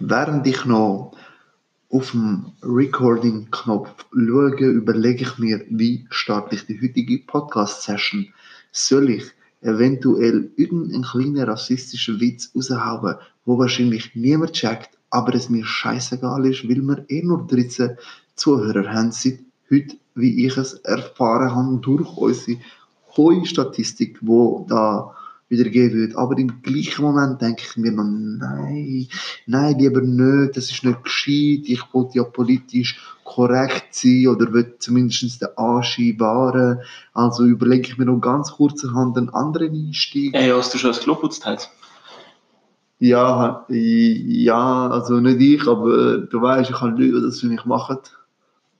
Während ich noch auf dem Recording-Knopf schaue, überlege ich mir, wie starte ich die heutige Podcast-Session. Soll ich eventuell irgendeinen kleinen rassistischen Witz raushauen, wo wahrscheinlich niemand checkt, aber es mir scheißegal ist, weil wir eh nur 13 Zuhörer haben seit heute, wie ich es erfahren habe durch unsere hohe Statistik, wo da wiedergeben wird. Aber im gleichen Moment denke ich mir noch, nein, nein, lieber nicht, das ist nicht gescheit, ich wollte ja politisch korrekt sein oder will zumindest den Anschein wahren. Also überlege ich mir noch ganz kurzerhand einen anderen Einstieg. Hey, hast du schon das Klo putzt heute? Ja, ja, also nicht ich, aber du weißt, ich habe Leute, die das für mich machen.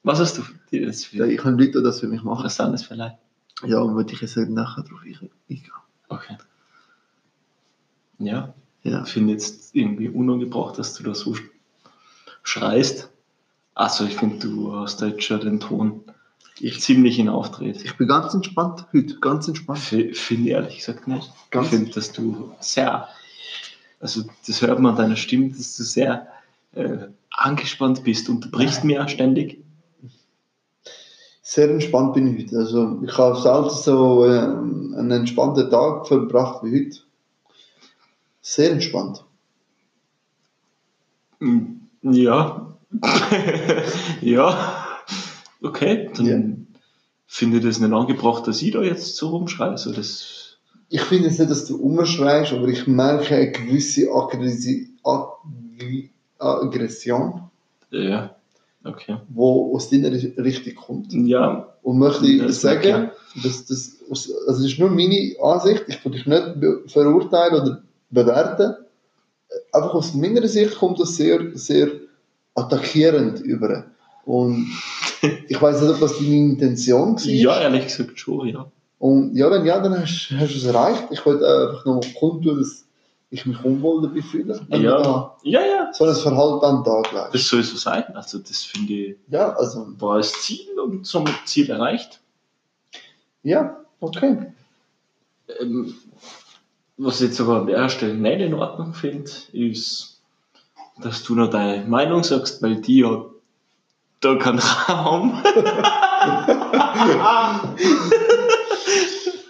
Was hast du dir das Ja, für ich habe Leute, die das für mich machen. Was sind das vielleicht? Ja, und würde ich jetzt nachher drauf eingehen. Okay. Ja, Ja. ich finde jetzt irgendwie unangebracht, dass du da so sch- schreist. Also ich finde, du hast da jetzt schon den Ton Ich- ziemlich hinaufdreht. Ich bin ganz entspannt heute, ganz entspannt. Finde ich ehrlich gesagt nicht. Ganz- Ich finde, dass du sehr, also das hört man an deiner Stimme, dass du sehr äh, angespannt bist und du brichst mir auch ständig. Sehr entspannt bin ich heute. Also ich habe selten so ähm, einen entspannten Tag verbracht wie heute. Sehr entspannt. Mm, Ja. ja. Okay, dann Ja. finde ich das nicht angebracht, dass ich da jetzt so rumschreie. Also das, Ich finde jetzt nicht, dass du umschreist, aber ich merke eine gewisse Aggressi Aggri Aggression, ja, okay. die aus deiner Richtung kommt. Ja, Und möchte das sagen, dass das, also das ist nur meine Ansicht, ich will dich nicht verurteilen oder bewerten. Einfach aus meiner Sicht kommt das sehr, sehr attackierend über. Und ich weiß nicht, ob das deine Intention war. ja, ehrlich gesagt schon, ja. Und ja, wenn ja, dann hast, hast du es erreicht. Ich wollte einfach noch kundtun, dass ich mich unwohl dabei fühle. Wenn man da Ja, ja, ja. so ein Verhalten an den Tag legt. Das soll so sein. Also das finde ich, Ja, also, war das Ziel und somit Ziel erreicht. ja, okay. Ähm, was ich jetzt aber an der Stelle nicht in Ordnung finde, ist, dass du noch deine Meinung sagst, weil die hat da keinen Raum.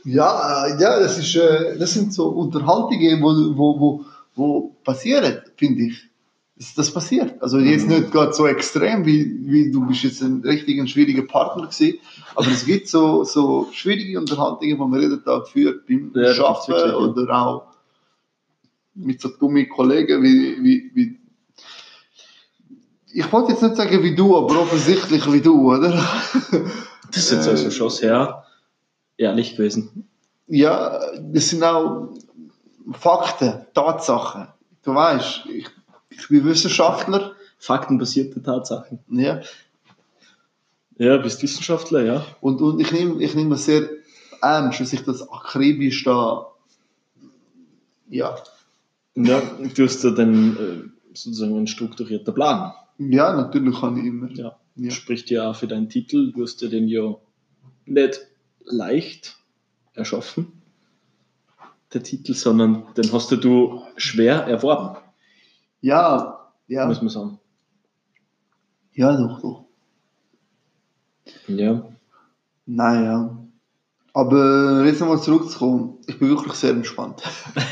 Ja, äh, ja, das ist, äh, das sind so Unterhaltungen, wo, wo, wo, wo passieren, finde ich. Das, das passiert. Also jetzt nicht gerade so extrem, wie, wie du bist jetzt ein richtig ein schwieriger Partner gewesen, aber es gibt so, so schwierige Unterhaltungen, die man jeden Tag führt, beim Ja, Arbeiten oder auch mit so dummen Kollegen wie, wie, wie ich wollte jetzt nicht sagen wie du, aber offensichtlich wie du, oder? Das ist jetzt also schon sehr ehrlich gewesen. Ja, das sind auch Fakten, Tatsachen. Du weißt, ich, ich bin Wissenschaftler. Faktenbasierte Tatsachen. Ja, Ja, bist Wissenschaftler, ja. und, und ich nehme ich nehme das sehr ernst, dass ich das akribisch da. Ja, Ja, du hast ja dann äh, sozusagen einen strukturierten Plan. ja natürlich kann ich immer. Ja. Ja. Spricht ja auch für deinen Titel. Du hast ja den ja nicht leicht erschaffen, der Titel, sondern den hast du schwer erworben, Ja, ja, muss man sagen. ja, doch, doch. Ja. Naja. Aber jetzt nochmal zurückzukommen. Ich bin wirklich sehr entspannt.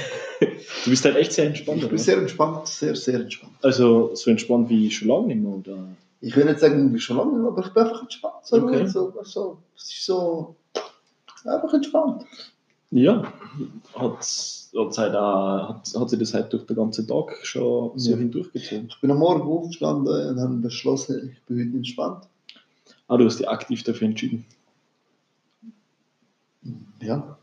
Du bist halt echt sehr entspannt, Ich bin oder? sehr entspannt, sehr, sehr entspannt. Also so entspannt wie schon lange nicht mehr, oder? Ich will nicht sagen, ich bin schon lange, aber ich bin einfach entspannt. So, Okay. so, so, es ist so einfach entspannt. Ja. Hat, hat, halt auch, hat, hat sich das halt durch den ganzen Tag schon so Ja. hindurchgezogen. Ich bin am Morgen aufgestanden und habe beschlossen, ich bin heute entspannt. Ah, du hast dich aktiv dafür entschieden. Ja.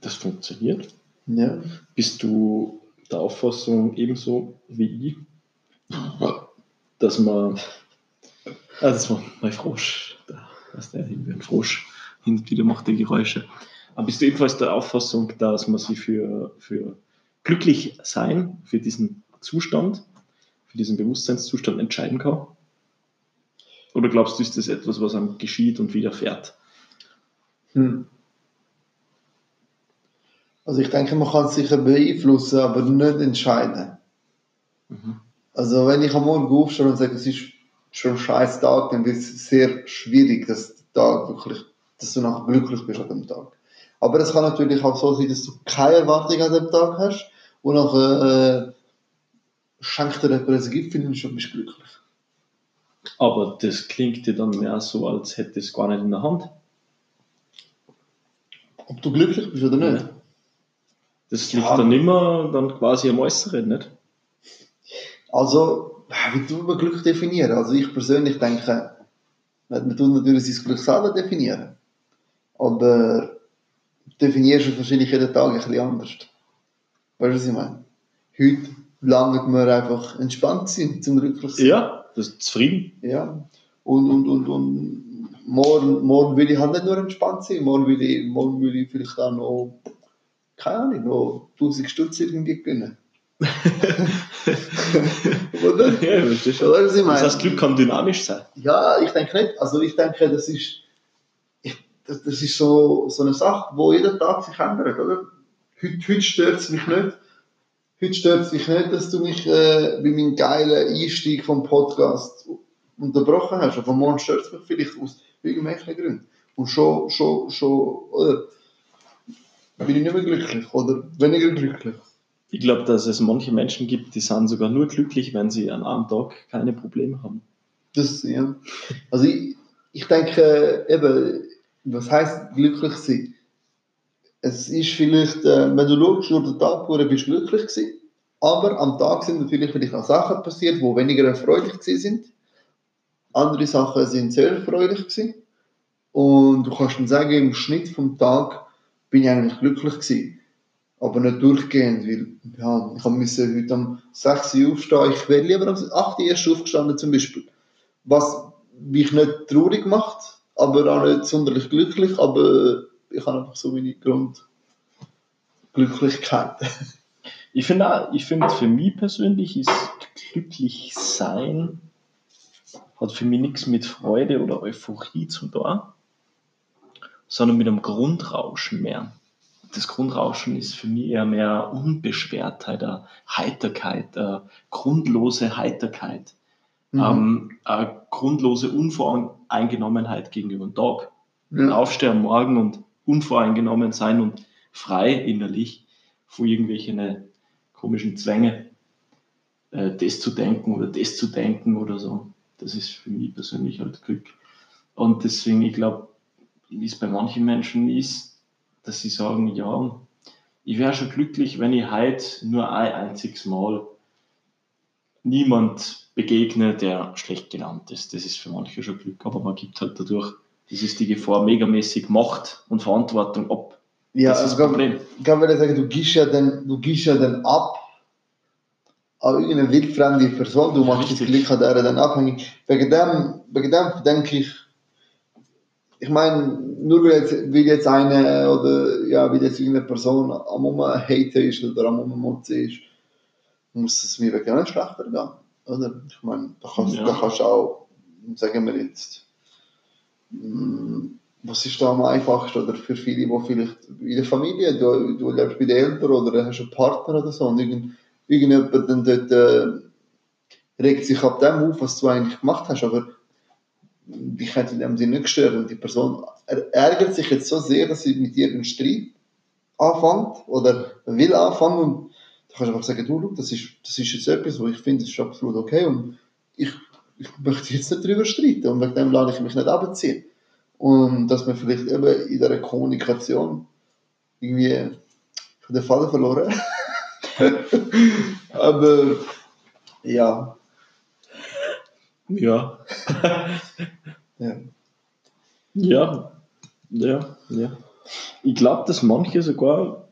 Das funktioniert. Ja. Bist du der Auffassung ebenso wie ich, dass man. Ah, war mein Frosch. Da ist der irgendwie ein Frosch. Hin und wieder macht er Geräusche. Bist du ebenfalls der Auffassung, dass man sich für, für glücklich sein, für diesen Zustand, für diesen Bewusstseinszustand entscheiden kann? Oder glaubst du, ist das etwas, was einem geschieht und widerfährt? Hm. Also ich denke, man kann es sicher beeinflussen, aber nicht entscheiden. Mhm. Also wenn ich am Morgen aufstehe und sage, es ist schon ein scheiß Tag, dann wird es sehr schwierig, dass, der Tag wirklich, dass du nachher glücklich bist an dem Tag. Aber es kann natürlich auch so sein, dass du keine Erwartung an dem Tag hast und nachher äh, schenkt dir jemand ein Gipfel und schon bist du glücklich. Aber das klingt dir dann mehr so, als hätte es gar nicht in der Hand. Ob du glücklich bist oder nicht. Das liegt Ja. dann immer dann quasi am Äußeren, nicht? Also, wie tut man Glück definieren? Also ich persönlich denke, man tut natürlich sein Glück selber definieren. Aber definierst du wahrscheinlich jeden Tag ein bisschen anders. Weißt du, was ich meine? Heute langt mir einfach entspannt sein, zum glücklich sein. Ja, das ist zufrieden. Ja. Und, und, und, und morgen, morgen will ich halt nicht nur entspannt sein, morgen will ich, morgen will ich vielleicht auch noch, keine Ahnung, noch 1000 Stutz irgendwie gewinnen. Oder? Ja, das ist Oder was ich Das meine? heißt, Glück kann dynamisch sein. Ja, ich denke nicht. Also ich denke, das ist, das, das ist so, so eine Sache, wo jeden Tag sich ändert, oder? Heute, heute stört es mich nicht. Heute stört es mich nicht, dass du mich äh, bei meinem geilen Einstieg vom Podcast unterbrochen hast. Aber morgen stört es mich vielleicht aus irgendwelchen Gründen. Und schon, schon, schon, oder? Bin ich nicht mehr glücklich oder weniger glücklich. Ich glaube, dass es manche Menschen gibt, die sind sogar nur glücklich, wenn sie an einem Tag keine Probleme haben. Das, ja. Also ich, ich denke, eben, was heißt glücklich sein? Es ist vielleicht, äh, wenn du schaust, durch den Tag durch, bist du glücklich gewesen. Aber am Tag sind natürlich vielleicht auch Sachen passiert, die weniger erfreulich sind. Andere Sachen sind sehr erfreulich gewesen. Und du kannst dann sagen, im Schnitt vom Tag bin ich eigentlich glücklich gewesen. Aber nicht durchgehend, weil ja, ich musste heute um 6 Uhr aufstehen. Ich wäre lieber um 8 Uhr erst aufgestanden zum Beispiel. Was mich nicht traurig macht, aber auch nicht sonderlich glücklich, aber ich habe einfach so meine Grundglücklichkeit. Ich finde ich finde für mich persönlich ist glücklich sein hat für mich nichts mit Freude oder Euphorie zu tun, sondern mit einem Grundrauschen mehr. Das Grundrauschen ist für mich eher mehr Unbeschwertheit, Heiterkeit, grundlose Heiterkeit, Mhm. ähm, eine grundlose Unvoreingenommenheit gegenüber dem Tag. ja. Aufstehen am Morgen und unvoreingenommen sein und frei innerlich von irgendwelchen komischen Zwänge, äh, das zu denken oder das zu denken oder so. Das ist für mich persönlich halt Glück. Und deswegen, ich glaube, wie es bei manchen Menschen ist, dass sie sagen, ja, ich wäre schon glücklich, wenn ich heute nur ein einziges Mal niemand begegne, der schlecht genannt ist. Das ist für manche schon Glück, aber man gibt halt dadurch, das ist die Gefahr, megamäßig Macht und Verantwortung ab. Ja, das ist also das ich Problem. kann würde sagen, du gibst ja dann, du gibst ja dann ab an irgendeine wildfremde Person, du machst das Richtig. Glück an der dann abhängig. Wegen dem, wegen dem denke ich, ich meine, nur weil jetzt, weil jetzt eine oder ja, weil jetzt irgendeine Person am Moment haten ist oder am Moment ist, muss es mir wegen dem nicht schlechter gehen. Oder? Ich meine, da kannst, Ja. da kannst du auch, sagen wir jetzt, mm, was ist da am einfachsten oder für viele, die vielleicht in der Familie, du, du lebst bei den Eltern oder hast einen Partner oder so und irgend, irgendjemand dann dort äh, regt sich ab dem auf, was du eigentlich gemacht hast, aber dich hat in dem Sinne nicht gestört und die Person er- ärgert sich jetzt so sehr, dass sie mit dir einen Streit anfängt oder will anfangen und kannst einfach sagen, du, das ist, das ist jetzt etwas, wo ich finde, das ist absolut okay und ich, ich möchte jetzt nicht darüber streiten und wegen dem lasse ich mich nicht abziehen. Und dass man vielleicht eben in dieser Kommunikation irgendwie den Faden verloren Aber ja, Ja. ja. Ja, ja, ja. Ich glaube, dass manche sogar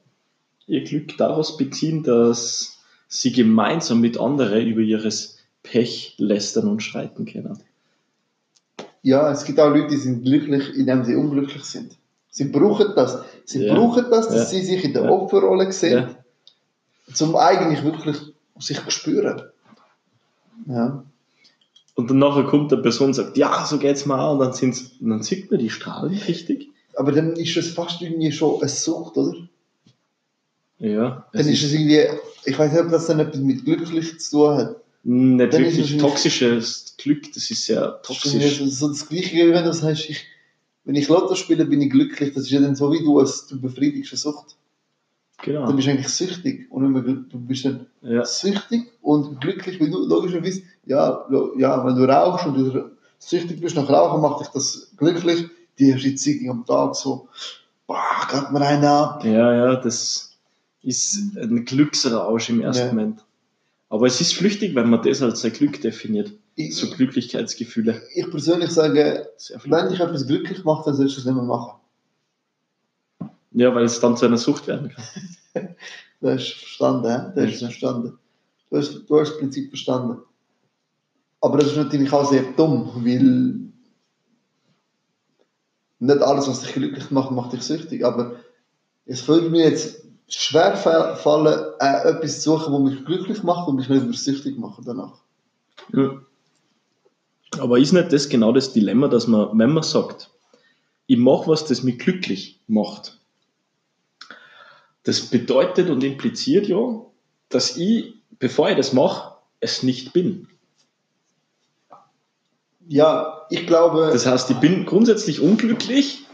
ihr Glück daraus beziehen, dass sie gemeinsam mit anderen über ihres Pech lästern und streiten können. ja, es gibt auch Leute, die sind glücklich, indem sie unglücklich sind. Sie brauchen das. Sie Ja. brauchen das, dass Ja. sie sich in der Ja. Opferrolle sehen, zum eigentlich wirklich sich spüren. Ja. Und dann nachher kommt eine Person und sagt, ja, so geht's mir auch, und dann, sind's, und dann sieht man die Strahlen richtig. Aber dann ist es fast irgendwie schon eine Sucht, oder? Ja. Dann ist es irgendwie, ich weiß nicht, ob das dann etwas mit glücklich zu tun hat. nicht dann ist wirklich es- toxisches Glück, das ist sehr Das ist toxisch. so das Gleiche, wie wenn du sagst, ich, wenn ich Lotto spiele, bin ich glücklich. Das ist ja dann so wie du, als du befriedigst eine Sucht. Dann Genau. bist du eigentlich süchtig. Und glück- du bist dann Ja. süchtig und glücklich, weil du logischerweise, ja, ja, wenn du rauchst und du süchtig bist nach Rauchen, macht dich das glücklich. Die erste Ziege am Tag so, boah, geht mir einen ab. ja, ja, das ist ein Glücksrausch im ersten Ja. Moment. Aber es ist flüchtig, wenn man das als ein Glück definiert. Ich, So Glücklichkeitsgefühle. ich persönlich sage, wenn dich etwas glücklich macht, dann sollst du es nicht mehr machen. Ja, weil es dann zu einer Sucht werden kann. Du hast verstanden, hä? Du hast es Ja. verstanden. Du hast, du hast das Prinzip verstanden. Aber das ist natürlich auch sehr dumm, weil nicht alles, was dich glücklich macht, macht dich süchtig. Aber es würde mir jetzt schwer fa- fallen, äh, etwas zu suchen, das mich glücklich macht und mich nicht mehr süchtig macht danach. Ja. Aber ist nicht das genau das Dilemma, dass man, wenn man sagt, ich mache was, das mich glücklich macht, das bedeutet und impliziert ja, dass ich, bevor ich das mache, es nicht bin. Ja, ich glaube, Das heißt, ich bin grundsätzlich unglücklich,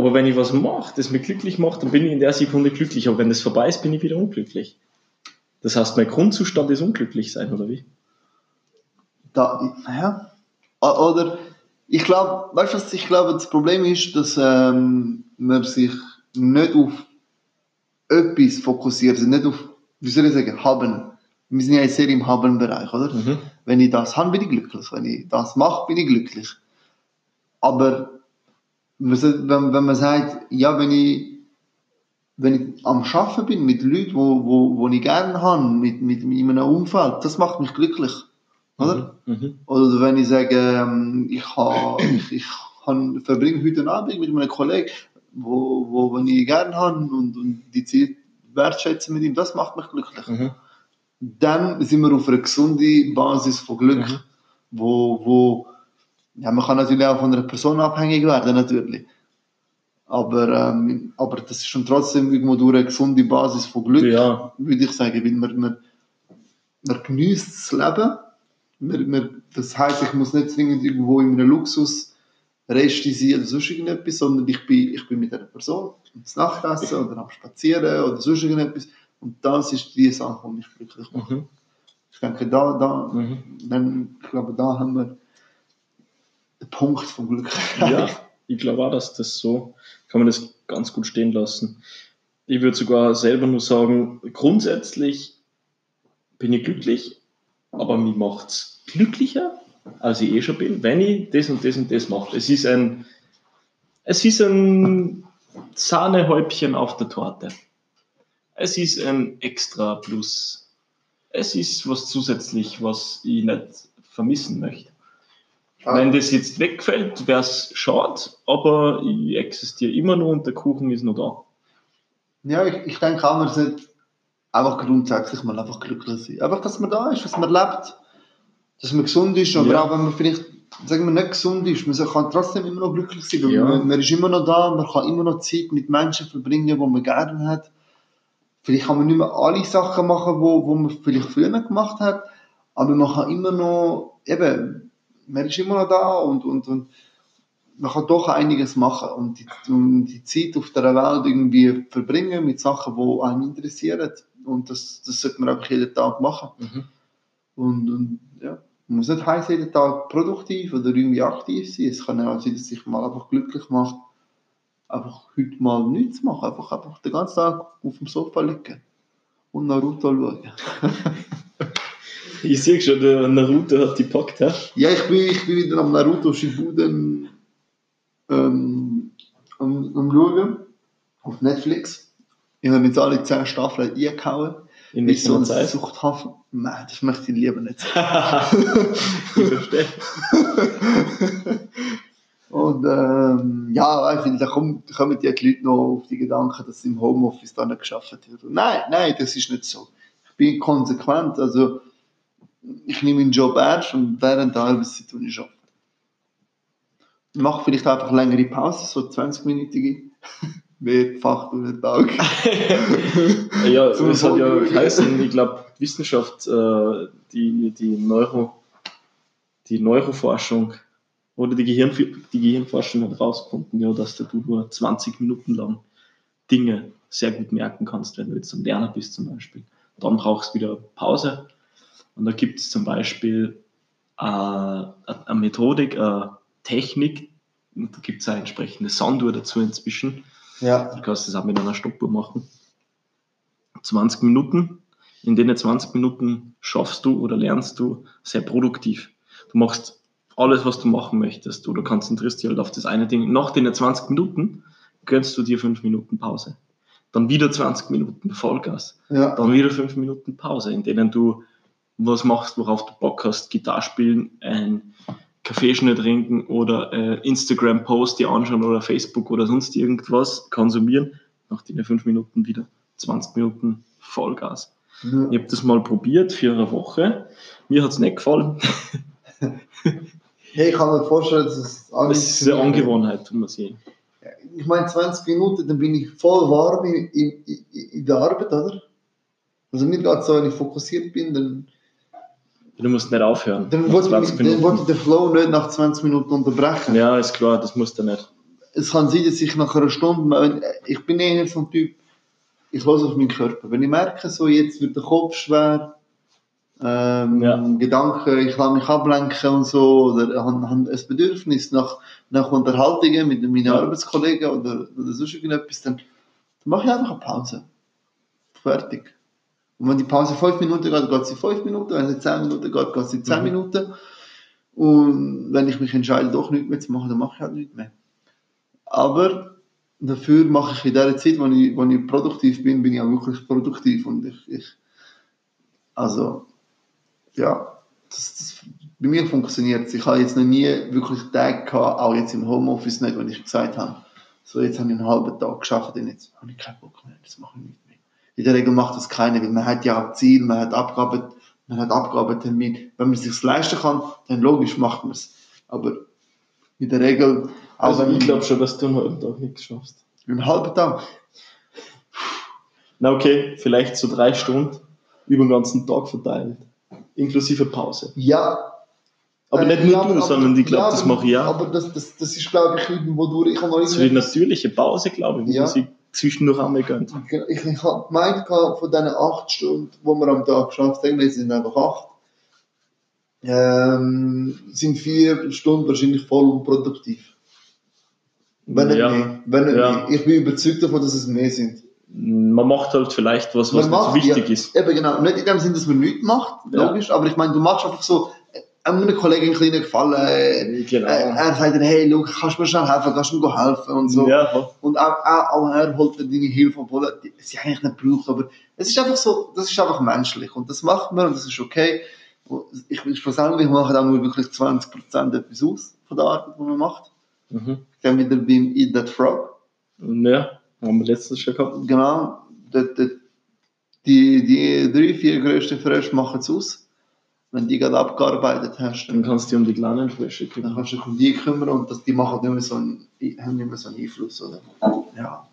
aber wenn ich was mache, das mich glücklich macht, dann bin ich in der Sekunde glücklich. Aber wenn das vorbei ist, bin ich wieder unglücklich. Das heißt, mein Grundzustand ist unglücklich sein, oder wie? da, ja. Oder ich glaube, weißt du was, ich glaube, das Problem ist, dass ähm, man sich nicht auf etwas fokussiert, also nicht auf, wie soll ich sagen, haben. Wir sind ja sehr im Haben-Bereich, oder? Mhm. Wenn ich das habe, bin ich glücklich. Wenn ich das mache, bin ich glücklich. Aber wenn, wenn man sagt, ja, wenn ich, wenn ich am Arbeiten bin mit Leuten, wo, wo, wo ich gerne habe, mit, mit in einem Umfeld, das macht mich glücklich. Oder? Mhm. Oder wenn ich sage, ähm, ich, ha, ich, ich han, verbringe heute Abend mit einem Kollegen, wo, wo, wo ich gerne habe und, und die Zeit wertschätzen mit ihm, das macht mich glücklich. Mhm. Dann sind wir auf einer gesunden Basis von Glück, Mhm. wo, wo ja, man kann natürlich auch von einer Person abhängig werden, natürlich. Aber, ähm, aber das ist schon trotzdem irgendwo durch eine gesunde Basis von Glück Ja, würde ich sagen, weil man, man, man genießt das Leben. Man, man, das heisst, ich muss nicht zwingend irgendwo in einem Luxus Resti sein oder sonst irgendetwas, sondern ich bin, ich bin mit einer Person am Nachtessen oder am Spazieren oder sonst irgendetwas. Und das ist die Sache, die mich glücklich macht. Mhm. Ich denke, da, da, Mhm. dann, ich glaube, da haben wir den Punkt vom Glück. Ja, ich glaube auch, dass das so, kann man das ganz gut stehen lassen. Ich würde sogar selber nur sagen, grundsätzlich bin ich glücklich, aber mich macht es glücklicher, als ich eh schon bin, wenn ich das und das und das mache. Es ist ein, es ist ein Sahnehäubchen auf der Torte. Es ist ein Extra Plus. Es ist was zusätzlich, was ich nicht vermissen möchte. Wenn das jetzt wegfällt, wäre es schade, aber ich existiere immer noch und der Kuchen ist noch da. Ja, ich, ich denke auch, man sollte einfach grundsätzlich mal einfach glücklich sein. Einfach, dass man da ist, dass man lebt, dass man gesund ist. Oder Ja. auch wenn man vielleicht, sagen wir, nicht gesund ist, man kann trotzdem immer noch glücklich sein. Weil Ja. man, man ist immer noch da, man kann immer noch Zeit mit Menschen verbringen, die man gerne hat. Vielleicht kann man nicht mehr alle Sachen machen, wo, wo man vielleicht früher gemacht hat, aber man kann immer noch, eben, man ist immer noch da und, und, und man kann doch einiges machen und die, und die Zeit auf der Welt irgendwie verbringen mit Sachen, die einen interessieren. Und das, das sollte man einfach jeden Tag machen. Und, und ja, man muss nicht heißen, jeden Tag produktiv oder irgendwie aktiv sein. Es kann auch sein, dass sich mal einfach glücklich macht, einfach heute mal nichts machen. Einfach, einfach den ganzen Tag auf dem Sofa liegen und Naruto schauen. Ich sehe schon, der Naruto hat die packt, hä? Ja, ich bin, ich bin wieder am Naruto Shippuden ähm, am, am schauen auf Netflix. Ich habe jetzt alle 10 Staffeln eingehauen. In Ist so ein? Suchthafen. Nein, das möchte ich lieber nicht. ich verstehe. Und ähm, ja, ich finde, da kommen, kommen die Leute noch auf die Gedanken, dass im Homeoffice da nicht geschafft wird. Nein, nein, das ist nicht so. Ich bin konsequent. Also, ich nehme meinen Job ernst und während der tue ich arbeiten. Ich mache vielleicht einfach längere Pausen, so 20-minütige. mehrfach durch den Tag. ja, es hat ja geheißen, ich glaube, Wissenschaft, äh, die, die, Neuro, die Neuroforschung oder die, Gehirn, die Gehirnforschung hat rausgefunden, ja, dass du nur 20 Minuten lang Dinge sehr gut merken kannst, wenn du jetzt am Lernen bist zum Beispiel. Dann brauchst du wieder Pause. Und da gibt es zum Beispiel äh, eine Methodik, eine Technik, und da gibt es eine entsprechende Sanduhr dazu inzwischen. Ja. Du kannst das auch mit einer Stoppuhr machen. 20 Minuten. In denen 20 Minuten schaffst du oder lernst du sehr produktiv. Du machst alles, was du machen möchtest. Oder konzentrierst dich halt auf das eine Ding. Nach den 20 Minuten gönnst du dir 5 Minuten Pause. Dann wieder 20 Minuten Vollgas. Ja. Dann wieder 5 Minuten Pause, in denen du was machst, worauf du Bock hast. Gitarre spielen, ein Kaffeeschnitt trinken oder äh, Instagram-Post dir anschauen oder Facebook oder sonst irgendwas konsumieren. Nach den 5 Minuten wieder 20 Minuten Vollgas. Ja. Ich habe das mal probiert für eine Woche. Mir hat es nicht gefallen. Hey, ich kann mir vorstellen, dass es Das ist eine Angewohnheit, muss ich. Ich meine, 20 Minuten, dann bin ich voll warm in, in, in, der Arbeit, oder? Also mir geht so, wenn ich fokussiert bin, dann, Du musst nicht aufhören. dann wollte 20 ich, dann Minuten. wollte ich den Flow nicht nach 20 Minuten unterbrechen. Ja, ist klar, das musst du nicht. Es kann sein, dass ich nach einer Stunde, ich bin eher so ein Typ, ich höre auf meinen Körper. Wenn ich merke, so jetzt wird der Kopf schwer, ähm, Ja. Gedanken, ich lasse mich ablenken und so, oder habe, habe ein Bedürfnis nach, nach Unterhaltungen mit meinen Ja. Arbeitskollegen oder, oder sonst irgendetwas, dann, dann mache ich einfach eine Pause. Fertig. Und wenn die Pause 5 Minuten geht, geht sie 5 Minuten, wenn sie 10 Minuten geht, geht sie 10 Mhm. Minuten. Und wenn ich mich entscheide, doch nichts mehr zu machen, dann mache ich halt nichts mehr. Aber dafür mache ich in der Zeit, wo ich, wo ich produktiv bin, bin ich auch wirklich produktiv. Und ich, ich also, ja, das, das, bei mir funktioniert es. Ich habe jetzt noch nie wirklich Tage gehabt, auch jetzt im Homeoffice nicht, wenn ich gesagt habe, so jetzt habe ich einen halben Tag geschafft und jetzt habe ich keinen Bock mehr, das mache ich nicht mehr. In der Regel macht das keiner, weil man hat ja auch Ziel, man hat Abgaben, man hat Abgabentermin. Wenn man es sich leisten kann, dann logisch macht man es. Aber in der Regel, Also ich glaube schon, dass du einen halben Tag nichts schaffst. einen halben Tag, Na okay, vielleicht so drei Stunden über den ganzen Tag verteilt. Inklusive Pause. ja, Aber Äh, nicht nur ja, du, aber- sondern ich glaube, ja, das mache ich auch. Aber das, das, das ist, glaube ich, irgendwo durch. Ich habe noch So irgendetwas- natürliche Pause, glaube ich, Ja. sich zwischendurch einmal gönnt. Ich, ich habe gemeint, von diesen acht Stunden, die wir am Tag geschafft haben, es sind einfach acht, ähm, sind vier Stunden wahrscheinlich voll unproduktiv. Wenn nicht Ja. mehr. Wenn nicht Ja. mehr. Ich bin überzeugt davon, dass es mehr sind. Man macht halt vielleicht was, was Man nicht so macht, wichtig ja, ist. Eben genau. Nicht in dem Sinn, dass man nichts macht, Ja. logisch, aber ich meine, du machst einfach so, einem Kollegen einen kleinen Gefallen, Genau. er sagt dir, hey, look, kannst du mir schnell helfen, kannst du mir helfen und so. Ja, voll. Und auch, auch, auch er holt dir deine Hilfe, obwohl er sie eigentlich nicht braucht. Aber es ist einfach so, das ist einfach menschlich. Und das macht man und das ist okay. Ich, ich persönlich mache auch nur wirklich 20% etwas aus von der Arbeit, die man macht. Mhm. Dann wieder beim Eat That Frog. Ja, haben wir letztens schon gehabt. Genau. Die, die, die, die drei, vier grössten Frösche machen es aus. Wenn die gerade abgearbeitet hast, Dann dann, kannst du dich um die kleinen Frösche dann kümmern. kannst du dich um die kümmern und das, die machen nicht mehr so einen, haben nicht mehr so einen Einfluss. Oder? Ja.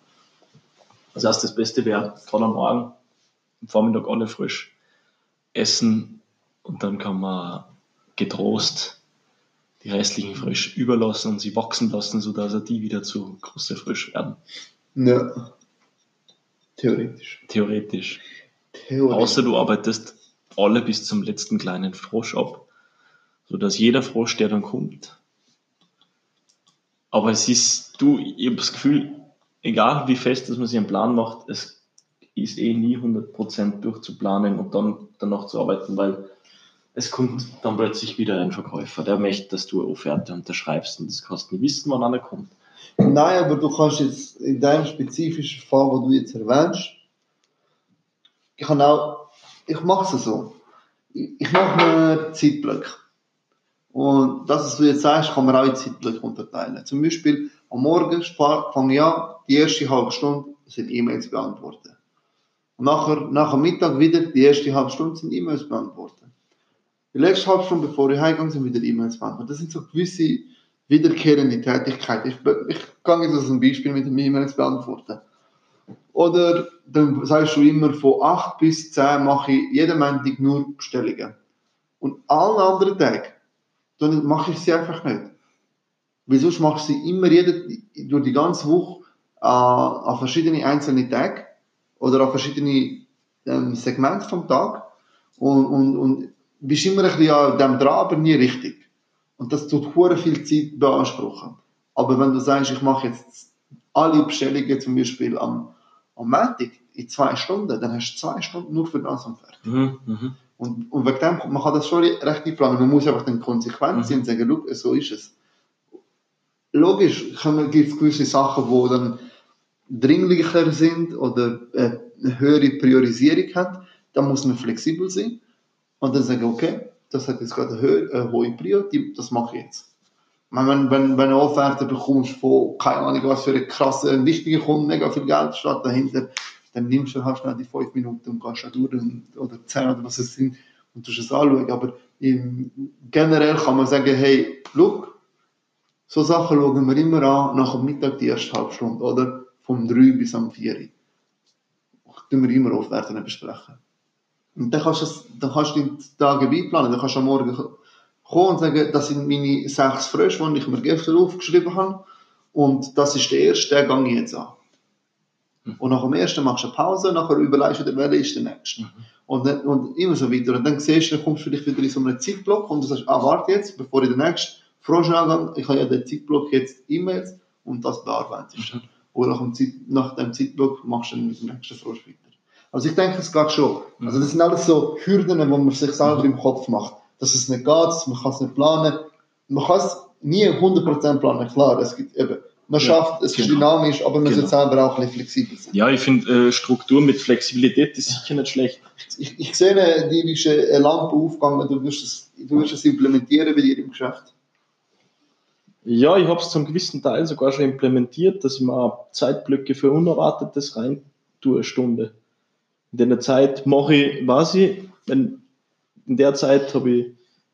Das heißt, das Beste wäre, gerade am Morgen, am Vormittag alle frisch essen und dann kann man getrost die restlichen Frösche überlassen und sie wachsen lassen, sodass er die wieder zu große Frösche werden. Ja. Theoretisch. Theoretisch. Theoretisch. Außer du arbeitest alle bis zum letzten kleinen Frosch ab, sodass jeder Frosch, der dann kommt. Aber es ist, du, ich habe das Gefühl, egal wie fest dass man sich einen Plan macht, es ist eh nie 100% durchzuplanen und dann danach zu arbeiten, weil es kommt dann plötzlich wieder ein Verkäufer, der möchte, dass du eine Offerte unterschreibst und das kannst du nicht wissen, wann einer kommt. Nein, aber du kannst jetzt in deinem spezifischen Fall, wo du jetzt erwähnst, ich kann auch, ich mache es so. Ich, mache mir Zeitblöcke. Und das, was du jetzt sagst, kann man auch in Zeitblöcke unterteilen. Zum Beispiel am Morgen fa- fange ich an, die erste halbe Stunde sind E-Mails beantworten. Und nachher, nach dem Mittag wieder, die erste halbe Stunde sind E-Mails beantworten. Die letzte halbe Stunde, bevor ich heimgegangen sind wieder E-Mails beantworten. Das sind so gewisse wiederkehrende Tätigkeit. Ich, ich kann jetzt als ein Beispiel mit dem E-Mail beantworten. Oder dann sagst du immer, von 8 bis 10 mache ich jeden Montag nur Bestellungen. Und allen anderen Tagen dann mache ich sie einfach nicht. Sonst mache ich sie immer jede, durch die ganze Woche äh, an verschiedene einzelne Tage oder an verschiedene ähm, Segmente vom Tag und, und, und bist immer ein bisschen an dem dran, aber nie richtig. Und das tut hure viel Zeit beanspruchen. Aber wenn du sagst, ich mache jetzt alle Bestellungen zum Beispiel am, am Montag in zwei Stunden, dann hast du zwei Stunden nur für das und fertig. Mhm, mhm. Und, und wegen dem, man kann das schon recht einplanen. Man muss einfach dann konsequent sein und sagen, so ist es. Logisch gibt es gewisse Sachen, die dann dringlicher sind oder äh, eine höhere Priorisierung hat. Da muss man flexibel sein und dann sagen, okay, das hat jetzt gerade eine, höhere, eine hohe Priorität, das mache ich jetzt. Wenn, wenn, wenn du eine Offerte bekommst von, keine Ahnung, was für eine krasse, wichtige Kunde, mega viel Geld statt dahinter, dann nimmst du halt schnell die 5 Minuten und gehst da durch und, oder 10 oder was es sind und tust es anschauen. Aber im, generell kann man sagen, hey, look, so Sachen schauen wir immer an, nach dem Mittag die erste halbe Stunde, oder? Vom 3 bis am 4 Uhr. Tun wir immer Aufwerten besprechen. Und dann kannst du, dann kannst du den Tag einplanen, dann kannst du am Morgen kommen und sagen, das sind meine sechs Frösche, die ich mir gestern aufgeschrieben habe. Und das ist der erste, den gehe ich jetzt an. Und nach dem ersten machst du eine Pause, nachher überlegst du dir, welcher ist der nächste. Mhm. Und, dann, und immer so weiter. Und dann siehst du, dann kommst du vielleicht wieder in so einen Zeitblock und du sagst, ah, warte jetzt, bevor ich den nächsten Frosch angehe, ich habe ja den Zeitblock jetzt E-Mails und das bearbeitest du. Mhm. Oder nach dem, Zeit, nach dem Zeitblock machst du dann mit dem nächsten Frosch weiter. Also ich denke, es geht schon. Also das sind alles so Hürden, wo man sich selber im Kopf macht. Dass es nicht geht, man kann es nicht planen. Man kann es nie 100% planen, klar. Es gibt eben, man Ja, schafft, es ist genau. dynamisch, aber man Genau. sollte selber auch ein bisschen flexibel sein. Ja, ich finde äh, Struktur mit Flexibilität ist sicher nicht schlecht. Ich, ich sehe, eine- dir ist eine Lampe aufgegangen, du wirst es, du wirst es implementieren bei dir im Geschäft. Ja, ich habe es zum gewissen Teil sogar schon implementiert, dass ich mal Zeitblöcke für Unerwartetes rein tue, eine Stunde. In der Zeit mache ich, weiß ich, wenn, in der Zeit habe ich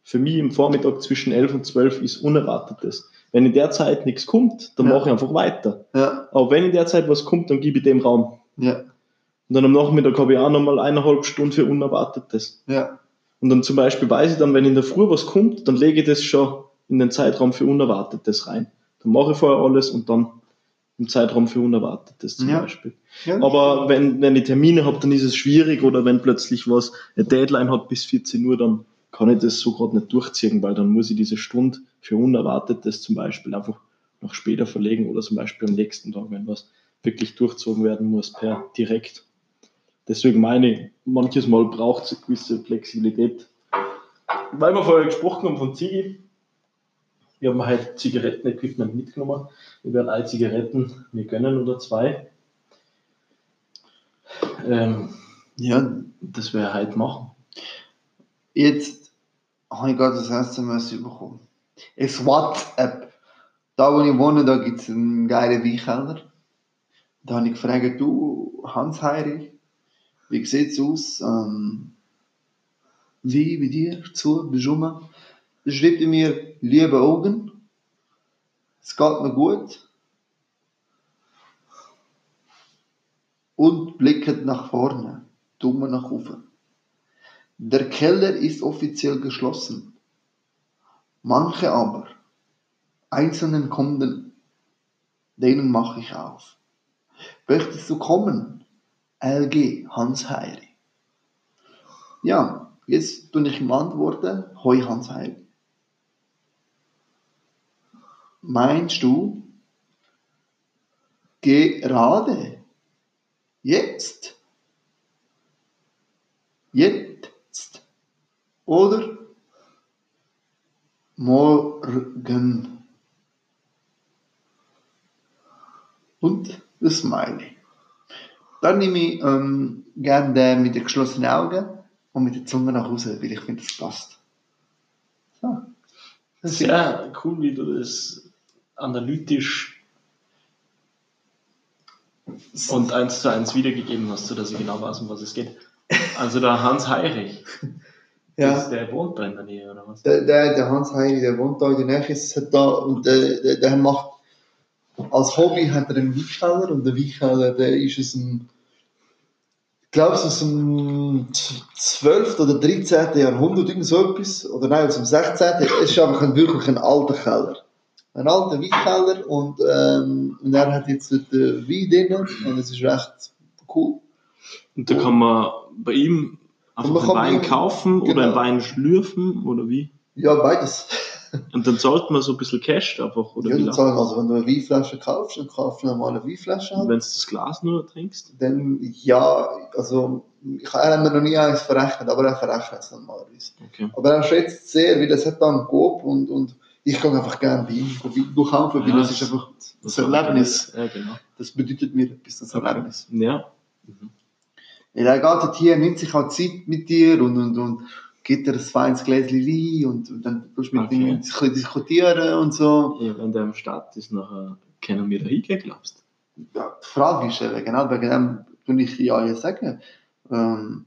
für mich im Vormittag zwischen 11 und 12 ist Unerwartetes. Wenn in der Zeit nichts kommt, dann Ja. mache ich einfach weiter. Ja, Aber wenn in der Zeit was kommt, dann gebe ich dem Raum. ja, Und dann am Nachmittag habe ich auch nochmal eineinhalb Stunden für Unerwartetes. ja, Und dann zum Beispiel weiß ich dann, wenn in der Früh was kommt, dann lege ich das schon in den Zeitraum für Unerwartetes rein. Dann mache ich vorher alles und dann im Zeitraum für Unerwartetes zum Ja. Beispiel. ja. Aber wenn, wenn ich Termine habe, dann ist es schwierig oder wenn plötzlich was eine Deadline hat bis 14 Uhr, dann kann ich das so gerade nicht durchziehen, weil dann muss ich diese Stunde für Unerwartetes zum Beispiel einfach noch später verlegen oder zum Beispiel am nächsten Tag, wenn was wirklich durchzogen werden muss per direkt. Deswegen meine ich, manches Mal braucht es eine gewisse Flexibilität. Weil wir vorher gesprochen haben von Ziggy, wir haben halt Zigarettenequipment mitgenommen. Wir werden alle Zigaretten mir gönnen oder zwei. Ähm, ja, das wir halt machen. jetzt habe ich gerade das SMS bekommen. Es WhatsApp. Da, wo ich wohne, da gibt es einen geilen Weinkeller. Da habe ich gefragt, du, Hans-Heinrich, wie sieht es aus? Ähm, wie bei dir? Zu? Bist du rum? Da schreibt er mir, liebe Augen, es geht mir gut. Und blicket nach vorne, Daumen nach oben. Der Keller ist offiziell geschlossen. Manche aber, einzelnen Kunden, denen mache ich auf. Möchtest du kommen? LG Hans Heiri. Ja, jetzt tue ich ihm antworten, hoi Hans Heiri. Meinst du, gerade jetzt? Jetzt? Oder morgen? Und das Smiley. Dann nehme ich ähm, gerne den mit den geschlossenen Augen und mit der Zunge nach Hause, weil ich finde, das passt. So. Das ist Sehr cool, wie du das analytisch und eins zu eins wiedergegeben hast, sodass ich genau weiß, um was es geht. Also der Hans Heirich, Ja. Das, der wohnt da in der Nähe, oder was? Der, der, der Hans Heini, der wohnt da in der Nähe, ist halt da und der, der, macht als Hobby hat er einen Weinkeller und der Weinkeller, der ist aus dem, ich glaube aus dem 12. oder 13. Jahrhundert, irgend so etwas, oder nein, aus dem 16. Es ist einfach ein, wirklich ein alter Keller. Ein alter Weinkeller und, ähm, und er hat jetzt den Wein drin und es ist recht cool. Und da kann man bei ihm Und einfach man einen Wein kaufen oder genau. einen Wein schlürfen oder wie? Ja, beides. Und dann zahlt man so ein bisschen Cash einfach, oder Ja, wie dann lange? sagen, also wenn du eine Weinflasche kaufst, dann kaufst du eine normale Weinflasche Und halt. wenn du das Glas nur trinkst? Dann, ja, also, ich habe mir noch nie eins verrechnet, aber er verrechnet es normalerweise. Okay. Aber er schätzt sehr, weil es hat dann Coop und, und ich kann einfach gerne Wein, Wein kaufen, weil Ja, das ist einfach das Erlebnis. Ja, genau. Das bedeutet mir etwas, das Erlebnis. Ja. Mhm. Weil er geht dort hier, nimmt sich auch Zeit mit dir und, und, und gibt dir ein feines Gläschen Wein und, und dann tust du mit Okay. ihm ein bisschen diskutieren und so. ja. Wenn der im Start ist, nachher können wir da hingehen, glaubst Ja, die Frage ist eben, genau, wegen dem kann ich ja sagen. Ähm,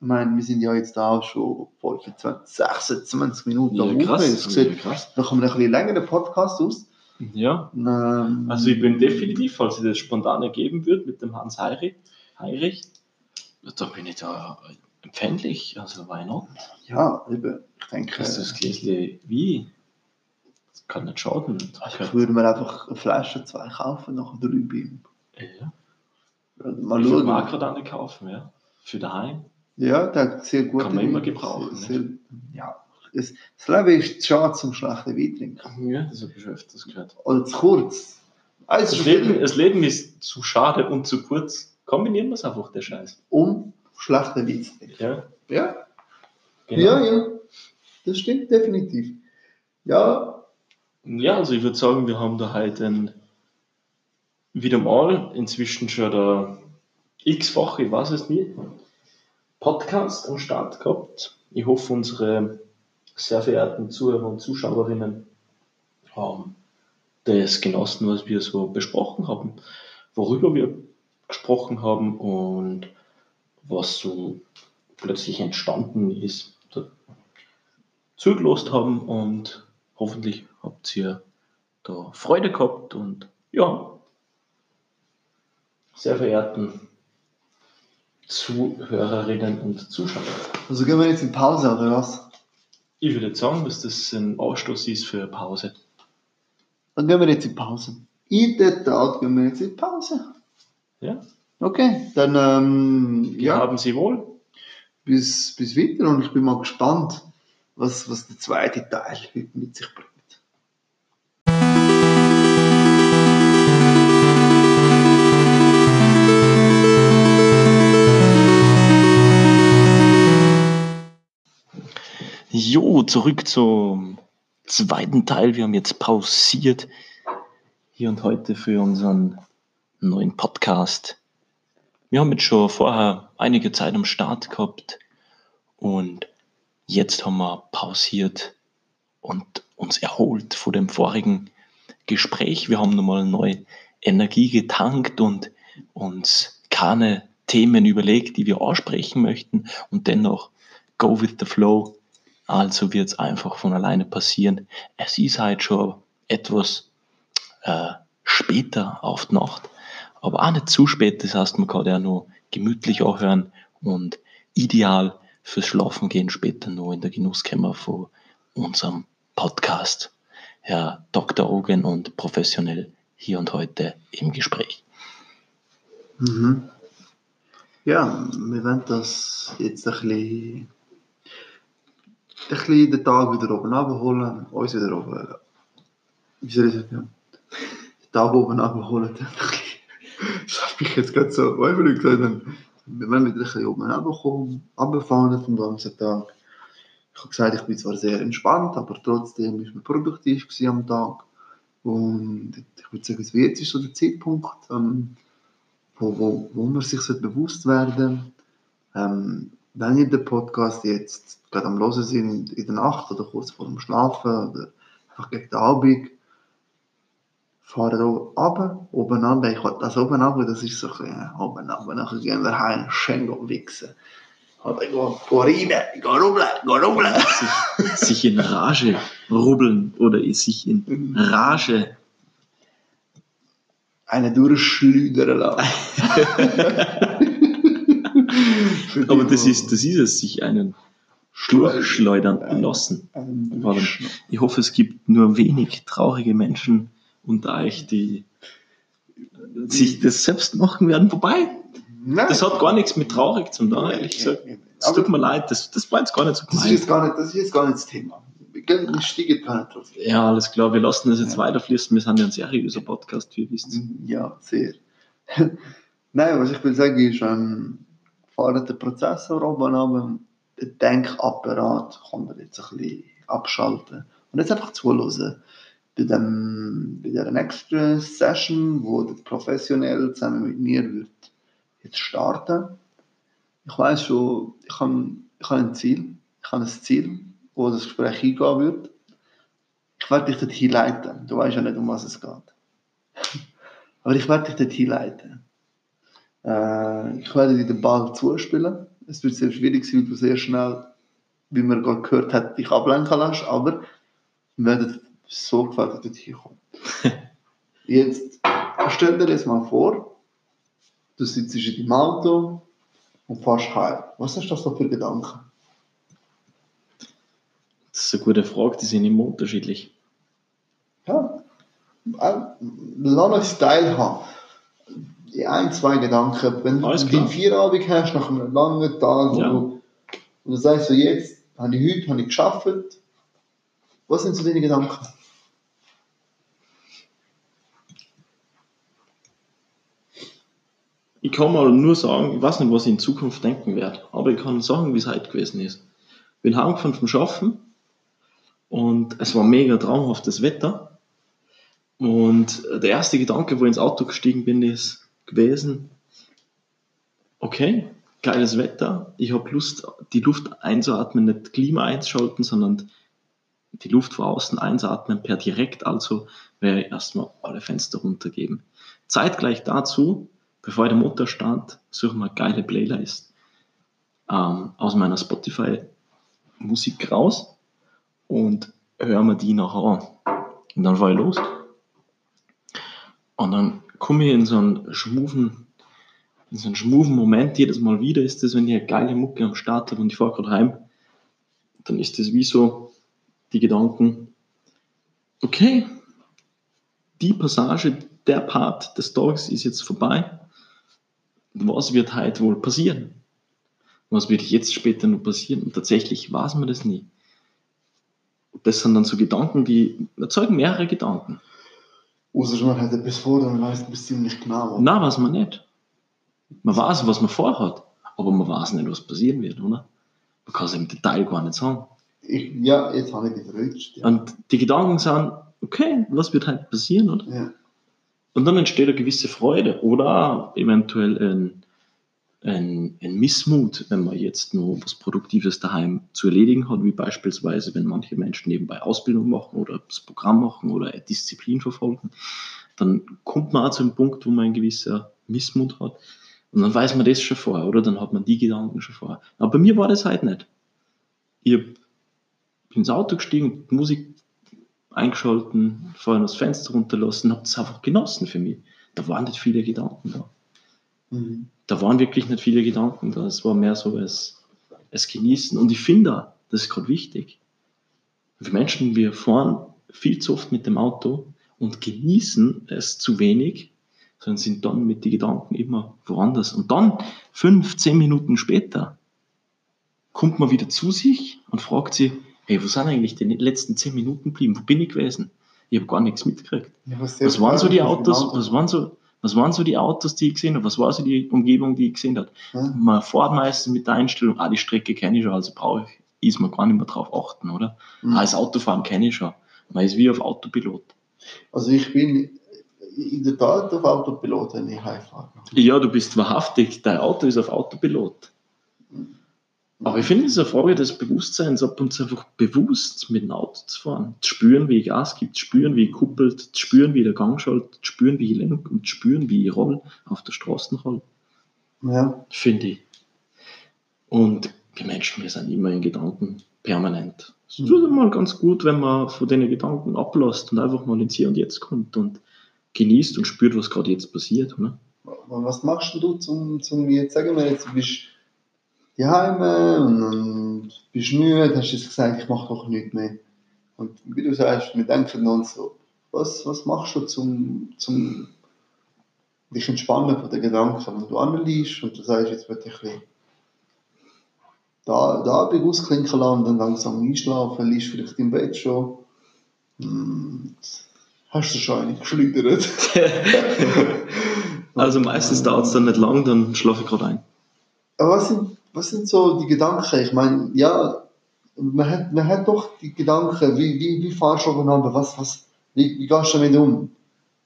ich meine, wir sind ja jetzt da auch schon 25, 26 Minuten am Ja. Es krass. sieht Ja, krass. nach einem ein bisschen längeren Podcast aus. Ja. Ähm, Also ich bin definitiv, falls es das spontan ergeben wird mit dem Hans Heinrich, Heinrich da bin ich da empfänglich. Also why not? Ja, eben, ich denke, du das Gläschen wie? Das kann nicht schaden. ich würde mir einfach eine Flasche, zwei kaufen, nachher drei bei ihm. Ja. Mal Ich würde mir auch schauen. gerade eine kaufen, ja. Für daheim. Ja, der hat sehr gut. Kann man immer gebrauchen, Sehr, ja, es, das Leben ist zu schade zum schlechten Wein trinken. Ja, das habe ich schon öfters gehört. Oder zu kurz. Also, Das Leben, das Leben ist zu schade und zu kurz. Kombinieren wir es einfach, der Scheiß. um schlechten Wein zu trinken. Ja, Ja, genau. Ja, ja, das stimmt definitiv. Ja, Ja, also ich würde sagen, wir haben da heute ein, wieder mal, inzwischen schon der x-fache, ich weiß es nicht, Podcast am Start gehabt. Ich hoffe, unsere sehr verehrten Zuhörer und Zuschauerinnen haben das genossen, was wir so besprochen haben, worüber wir gesprochen haben und was so plötzlich entstanden ist, zugelost haben und hoffentlich habt ihr da Freude gehabt und ja, sehr verehrten Zuhörerinnen und Zuschauer. also gehen wir jetzt in Pause, oder was? Ich würde sagen, dass das ein Ausstoß ist für Pause. Dann gehen wir jetzt in Pause. In der Tat gehen wir jetzt in Pause. Ja, Okay, dann ähm, wir ja, haben Sie wohl. bis, bis wieder und ich bin mal gespannt, was, was der zweite Teil mit sich bringt. Jo, zurück zum zweiten Teil. Wir haben jetzt pausiert hier und heute für unseren neuen Podcast. Wir haben jetzt schon vorher einige Zeit am Start gehabt und jetzt haben wir pausiert und uns erholt vor dem vorigen Gespräch. Wir haben nochmal neue Energie getankt und uns keine Themen überlegt, die wir aussprechen möchten und dennoch go with the flow. Also wird es einfach von alleine passieren. Es ist halt schon etwas äh, später auf die Nacht, aber auch nicht zu spät. Das heißt, man kann ja nur gemütlich hören und ideal fürs Schlafen gehen später nur in der Genusskammer von unserem Podcast. Herr Dr. Ogen und professionell hier und heute im Gespräch. Mhm. Ja, wir wollen das jetzt ein bisschen, bisschen den Tag wieder oben abholen, uns wieder oben, wie soll ich sagen, den Tag oben abholen. Das habe ich jetzt gerade so häufig gesagt. dann- Wir wollen wieder ein bisschen oben runterkommen, runterfahren vom ganzen Tag. Ich habe gesagt, ich bin zwar sehr entspannt, aber trotzdem ist man produktiv am Tag. Und ich würde sagen, jetzt ist so der Zeitpunkt, ähm, wo, wo, wo man sich sollte bewusst werden ähm, wenn ihr den Podcast jetzt gerade am Hören sind, in der Nacht oder kurz vor dem Schlafen oder einfach gegen den Abend, fahrt ihr runter, oben an, ich will das oben ab, das ist so ein bisschen, oben ab, nachher gehen wir heim, schön wichsen. Oder go, go rein, go rubbeln, go rubbeln. sich, sich in Rage rubbeln oder sich in Rage. Einen durchschleudern lassen. Aber das ist, das ist es, sich einen durchschleudern lassen. Vor allem, durchschneiden. Ich hoffe, es gibt nur wenig traurige Menschen unter euch, die sich das selbst machen werden. Wobei, Nein. das hat gar nichts mit traurig zu tun, ehrlich gesagt. Es tut mir leid, das, das war jetzt gar nicht so das ist, gemeint. jetzt gar nicht, das ist jetzt gar nicht das Thema. Gar nicht drauf. Ja, alles klar, wir lassen das jetzt Ja. weiterfließen. Wir sind ja ein seriöser Podcast, wie ihr wisst. Ja, sehr. Nein, was ich will sagen ist, ähm, fahrt den Prozessor oben runter den Denkapparat kann man jetzt ein bisschen abschalten. Und jetzt einfach zuhören. Bei, dem, bei der nächsten Session, wo der professionell zusammen mit mir wird jetzt starten. Ich weiß schon, ich habe ich habe ein Ziel. Ich habe ein Ziel, wo das Gespräch eingehen wird. Ich werde dich dorthin leiten. Du weißt ja nicht, um was es geht. Aber ich werde dich dorthin leiten. Äh, ich werde dir den Ball zuspielen. Es wird sehr schwierig sein, weil du sehr schnell, wie man gerade gehört hat, dich ablenken lässt. Aber wir werden sorgfältig dorthin kommen. Jetzt stell dir jetzt mal vor, du sitzt in deinem Auto und fährst heim. Was hast du da so für Gedanken? Das ist eine gute Frage, die sind immer unterschiedlich. Ja, äh, lass uns teilhaben. Die ein, zwei Gedanken. Wenn Alles du den Feierabend hast, nach einem langen Tag, wo Ja. du, wo du sagst, so jetzt habe ich heute habe ich geschafft. Was sind so deine Gedanken? Ich kann mal nur sagen, ich weiß nicht, was ich in Zukunft denken werde, aber ich kann sagen, wie es heute gewesen ist. Bin heimgefahren vom Schaffen und es war mega traumhaftes Wetter. Und der erste Gedanke, wo ich ins Auto gestiegen bin, ist gewesen, okay, geiles Wetter, ich habe Lust, die Luft einzuatmen, nicht Klima einzuschalten, sondern die Luft von außen einzuatmen per direkt, also werde ich erstmal alle Fenster runtergeben. Zeitgleich dazu bevor ich den Motor start, suche ich mir eine geile Playlist ähm, aus meiner Spotify-Musik raus und höre mir die nachher an. Und dann fahre ich los. Und dann komme ich in so einen schmuven, in so einen schmuven Moment, jedes Mal wieder ist das, wenn ich eine geile Mucke am Start habe und ich fahre gerade heim, dann ist das wie so die Gedanken, okay, die Passage, der Part des Tages ist jetzt vorbei. Was wird heute wohl passieren? Was wird jetzt später noch passieren? Und tatsächlich weiß man das nie. Das sind dann so Gedanken, die erzeugen mehrere Gedanken. Außer man hat etwas vor, dann weiß man ziemlich genau. Na, weiß man nicht. Man weiß, was man vorhat, aber man weiß nicht, was passieren wird, oder? Man kann es im Detail gar nicht sagen. Ich, ja, jetzt habe ich dich verrutscht. Ja. Und die Gedanken sind, okay, was wird heute passieren, oder? Ja. Und dann entsteht eine gewisse Freude oder eventuell ein, ein, ein Missmut, wenn man jetzt nur was Produktives daheim zu erledigen hat, wie beispielsweise, wenn manche Menschen nebenbei Ausbildung machen oder das Programm machen oder eine Disziplin verfolgen, dann kommt man auch zu einem Punkt, wo man ein gewisser Missmut hat. Und dann weiß man das schon vorher, oder? Dann hat man die Gedanken schon vorher. Aber bei mir war das halt nicht. Ich bin ins Auto gestiegen, Musik eingeschalten, vorhin das Fenster runterlassen, habe das einfach genossen für mich. Da waren nicht viele Gedanken da. Mhm. Da waren wirklich nicht viele Gedanken da. Es war mehr so als, als Genießen. Und ich finde, das ist gerade wichtig. Wir Menschen, wir fahren viel zu oft mit dem Auto und genießen es zu wenig, sondern sind dann mit den Gedanken immer woanders. Und dann, fünf, zehn Minuten später, kommt man wieder zu sich und fragt sich, hey, wo sind eigentlich die letzten zehn Minuten geblieben? Wo bin ich gewesen? Ich habe gar nichts mitgekriegt. Ja, was Was waren so die Autos? Auto? Was waren so, was waren so die Autos, die ich gesehen habe? Was war so die Umgebung, die ich gesehen habe? Ja. Man fährt meistens mit der Einstellung, ah, die Strecke kenne ich schon, also brauche ich, ist man gar nicht mehr drauf achten, oder? Mhm. Ah, das Autofahren kenne ich schon. Man ist wie auf Autopilot. Also ich bin in der Tat auf Autopilot, wenn ich heimfahre. Ja, du bist wahrhaftig, dein Auto ist auf Autopilot. Aber ich finde, es ist eine Frage des Bewusstseins, ab und zu einfach bewusst mit dem Auto zu fahren. Zu spüren, wie ich Gas gebe, zu spüren, wie ich kuppelt, zu spüren, wie der Gang schaltet, zu spüren, wie ich lenke und zu spüren, wie ich roll, auf der Straße roll. Ja. finde ich. Und wir Menschen, wir sind immer in Gedanken permanent. Es ist mhm. mal ganz gut, wenn man von den Gedanken ablässt und einfach mal ins Hier und Jetzt kommt und genießt und spürt, was gerade jetzt passiert. Oder? Was machst du zum, zum jetzt, sagen wir jetzt, du bist daheim und dann bist du müde, hast jetzt gesagt, ich mache doch nichts mehr. Und wie du sagst, wir denken dann so, was, was machst du zum, zum dich entspannen von den Gedanken, wenn du anliest und du sagst, jetzt wird ich ein bisschen da, da bin ich ausklinken lassen und dann langsam einschlafen, liest vielleicht im Bett schon. Und hast du schon eine geschleudert. also meistens dauert es dann nicht lang, dann schlafe ich gerade ein. Aber was sind, was sind so die Gedanken? Ich meine, ja, man hat, man hat doch die Gedanken, wie, wie, wie fahrst du aufeinander, was, was, wie, wie gehst du damit um?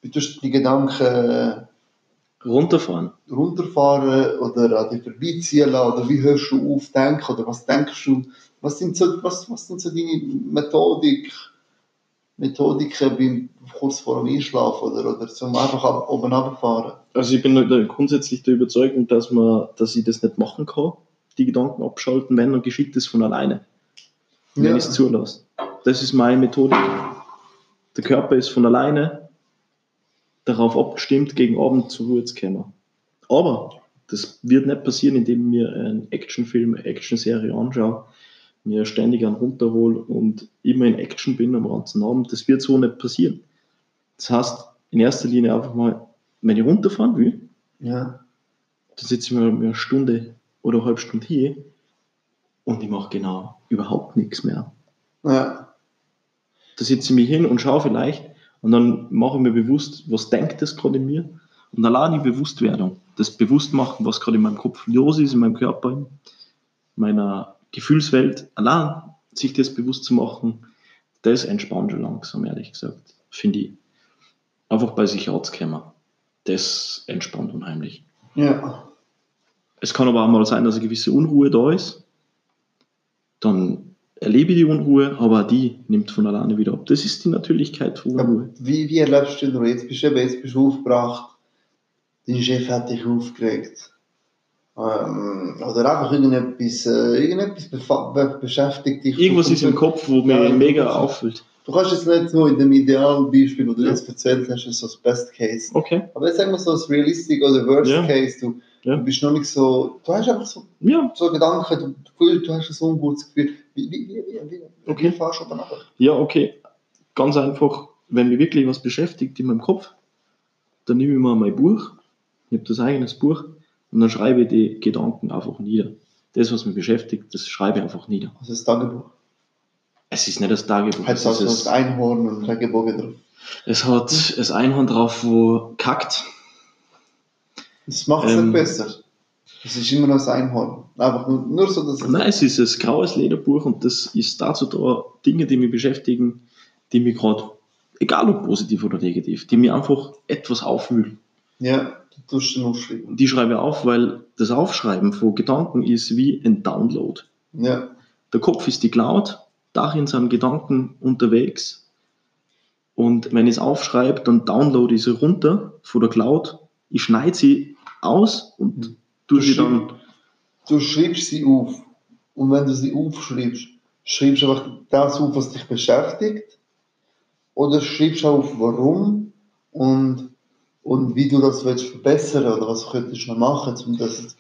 Wie tust du die Gedanken runterfahren? Runterfahren oder an dir vorbeiziehen lassen, oder wie hörst du auf denken, oder was denkst du, was sind so, was, was sind so deine Methodik, Methodiken beim, kurz vor dem Einschlafen, oder, oder zum einfach ab, oben runterfahren? Also ich bin grundsätzlich der Überzeugung, dass, man, dass ich das nicht machen kann, die Gedanken abschalten, wenn dann geschieht das von alleine. Wenn ja. ich es zulasse. Das ist meine Methodik. Der Körper ist von alleine darauf abgestimmt, gegen Abend zur Ruhe zu kommen. Aber das wird nicht passieren, indem mir einen Actionfilm, eine Actionserie anschaue, mir ständig einen runterhole und immer in Action bin am ganzen Abend. Das wird so nicht passieren. Das heißt, in erster Linie einfach mal, wenn ich runterfahren will, ja. dann sitze ich mir eine Stunde oder eine halbe Stunde hier und ich mache genau überhaupt nichts mehr. Ja. Da sitze ich mich hin und schaue vielleicht und dann mache ich mir bewusst, was denkt das gerade in mir. Und allein die Bewusstwerdung, das Bewusstmachen, was gerade in meinem Kopf los ist, in meinem Körper, in meiner Gefühlswelt, allein sich das bewusst zu machen, das entspannt schon langsam, ehrlich gesagt, finde ich. Einfach bei sich rauskommen. Das entspannt unheimlich. Ja. Es kann aber auch mal sein, dass eine gewisse Unruhe da ist. Dann erlebe die Unruhe, aber die nimmt von alleine wieder ab. Das ist die Natürlichkeit von Unruhe. Wie, wie erlebst du die Unruhe? Jetzt bist du, jetzt bist du aufgebracht, dein Chef hat dich aufgeregt. Ähm, oder einfach irgendetwas, äh, irgendetwas beschäftigt dich. Irgendwas ist im Kopf, wo mir ja, mega auffüllt. Du kannst jetzt nicht so in dem idealen Beispiel, wo du ja. jetzt erzählt hast, so das Best Case. Okay. Aber jetzt sagen wir so das Realistic oder Worst ja. Case. Du, ja. du bist noch nicht so, du hast einfach so, ja. so Gedanken, du, du hast ein ungutes Gefühl. Wie, wie, wie, wie, wie, okay. wie fahrst du danach? Ja, okay. Ganz einfach, wenn mich wirklich was beschäftigt in meinem Kopf, dann nehme ich mir mein Buch, ich habe das eigenes Buch und dann schreibe ich die Gedanken einfach nieder. Das, was mich beschäftigt, das schreibe ich einfach nieder. Was ist das Tagebuch? Es ist nicht das Tagebuch. Hat es also das Einhorn und Regenbogen drauf? Es hat das Einhorn drauf, wo kackt. Das macht es ähm, nicht besser. Es ist immer noch das Einhorn. Einfach nur, nur so, dass es. Nein, es ist ein graues Lederbuch und das ist dazu da, Dinge, die mich beschäftigen, die mich gerade, egal ob positiv oder negativ, die mir einfach etwas aufwühlen. Ja, du tust du aufschreiben. Die schreibe ich auf, weil das Aufschreiben von Gedanken ist wie ein Download. Ja. Der Kopf ist die Cloud, darin sind Gedanken unterwegs. Und wenn ich es aufschreibe, dann downloade ich sie runter von der Cloud. Ich schneide sie aus und mhm. tue sie dann. Du schreibst sie auf. Und wenn du sie aufschreibst, schreibst du einfach das auf, was dich beschäftigt. Oder schreibst du auf, warum und, und wie du das willst verbessern oder was könntest du noch machen, um das,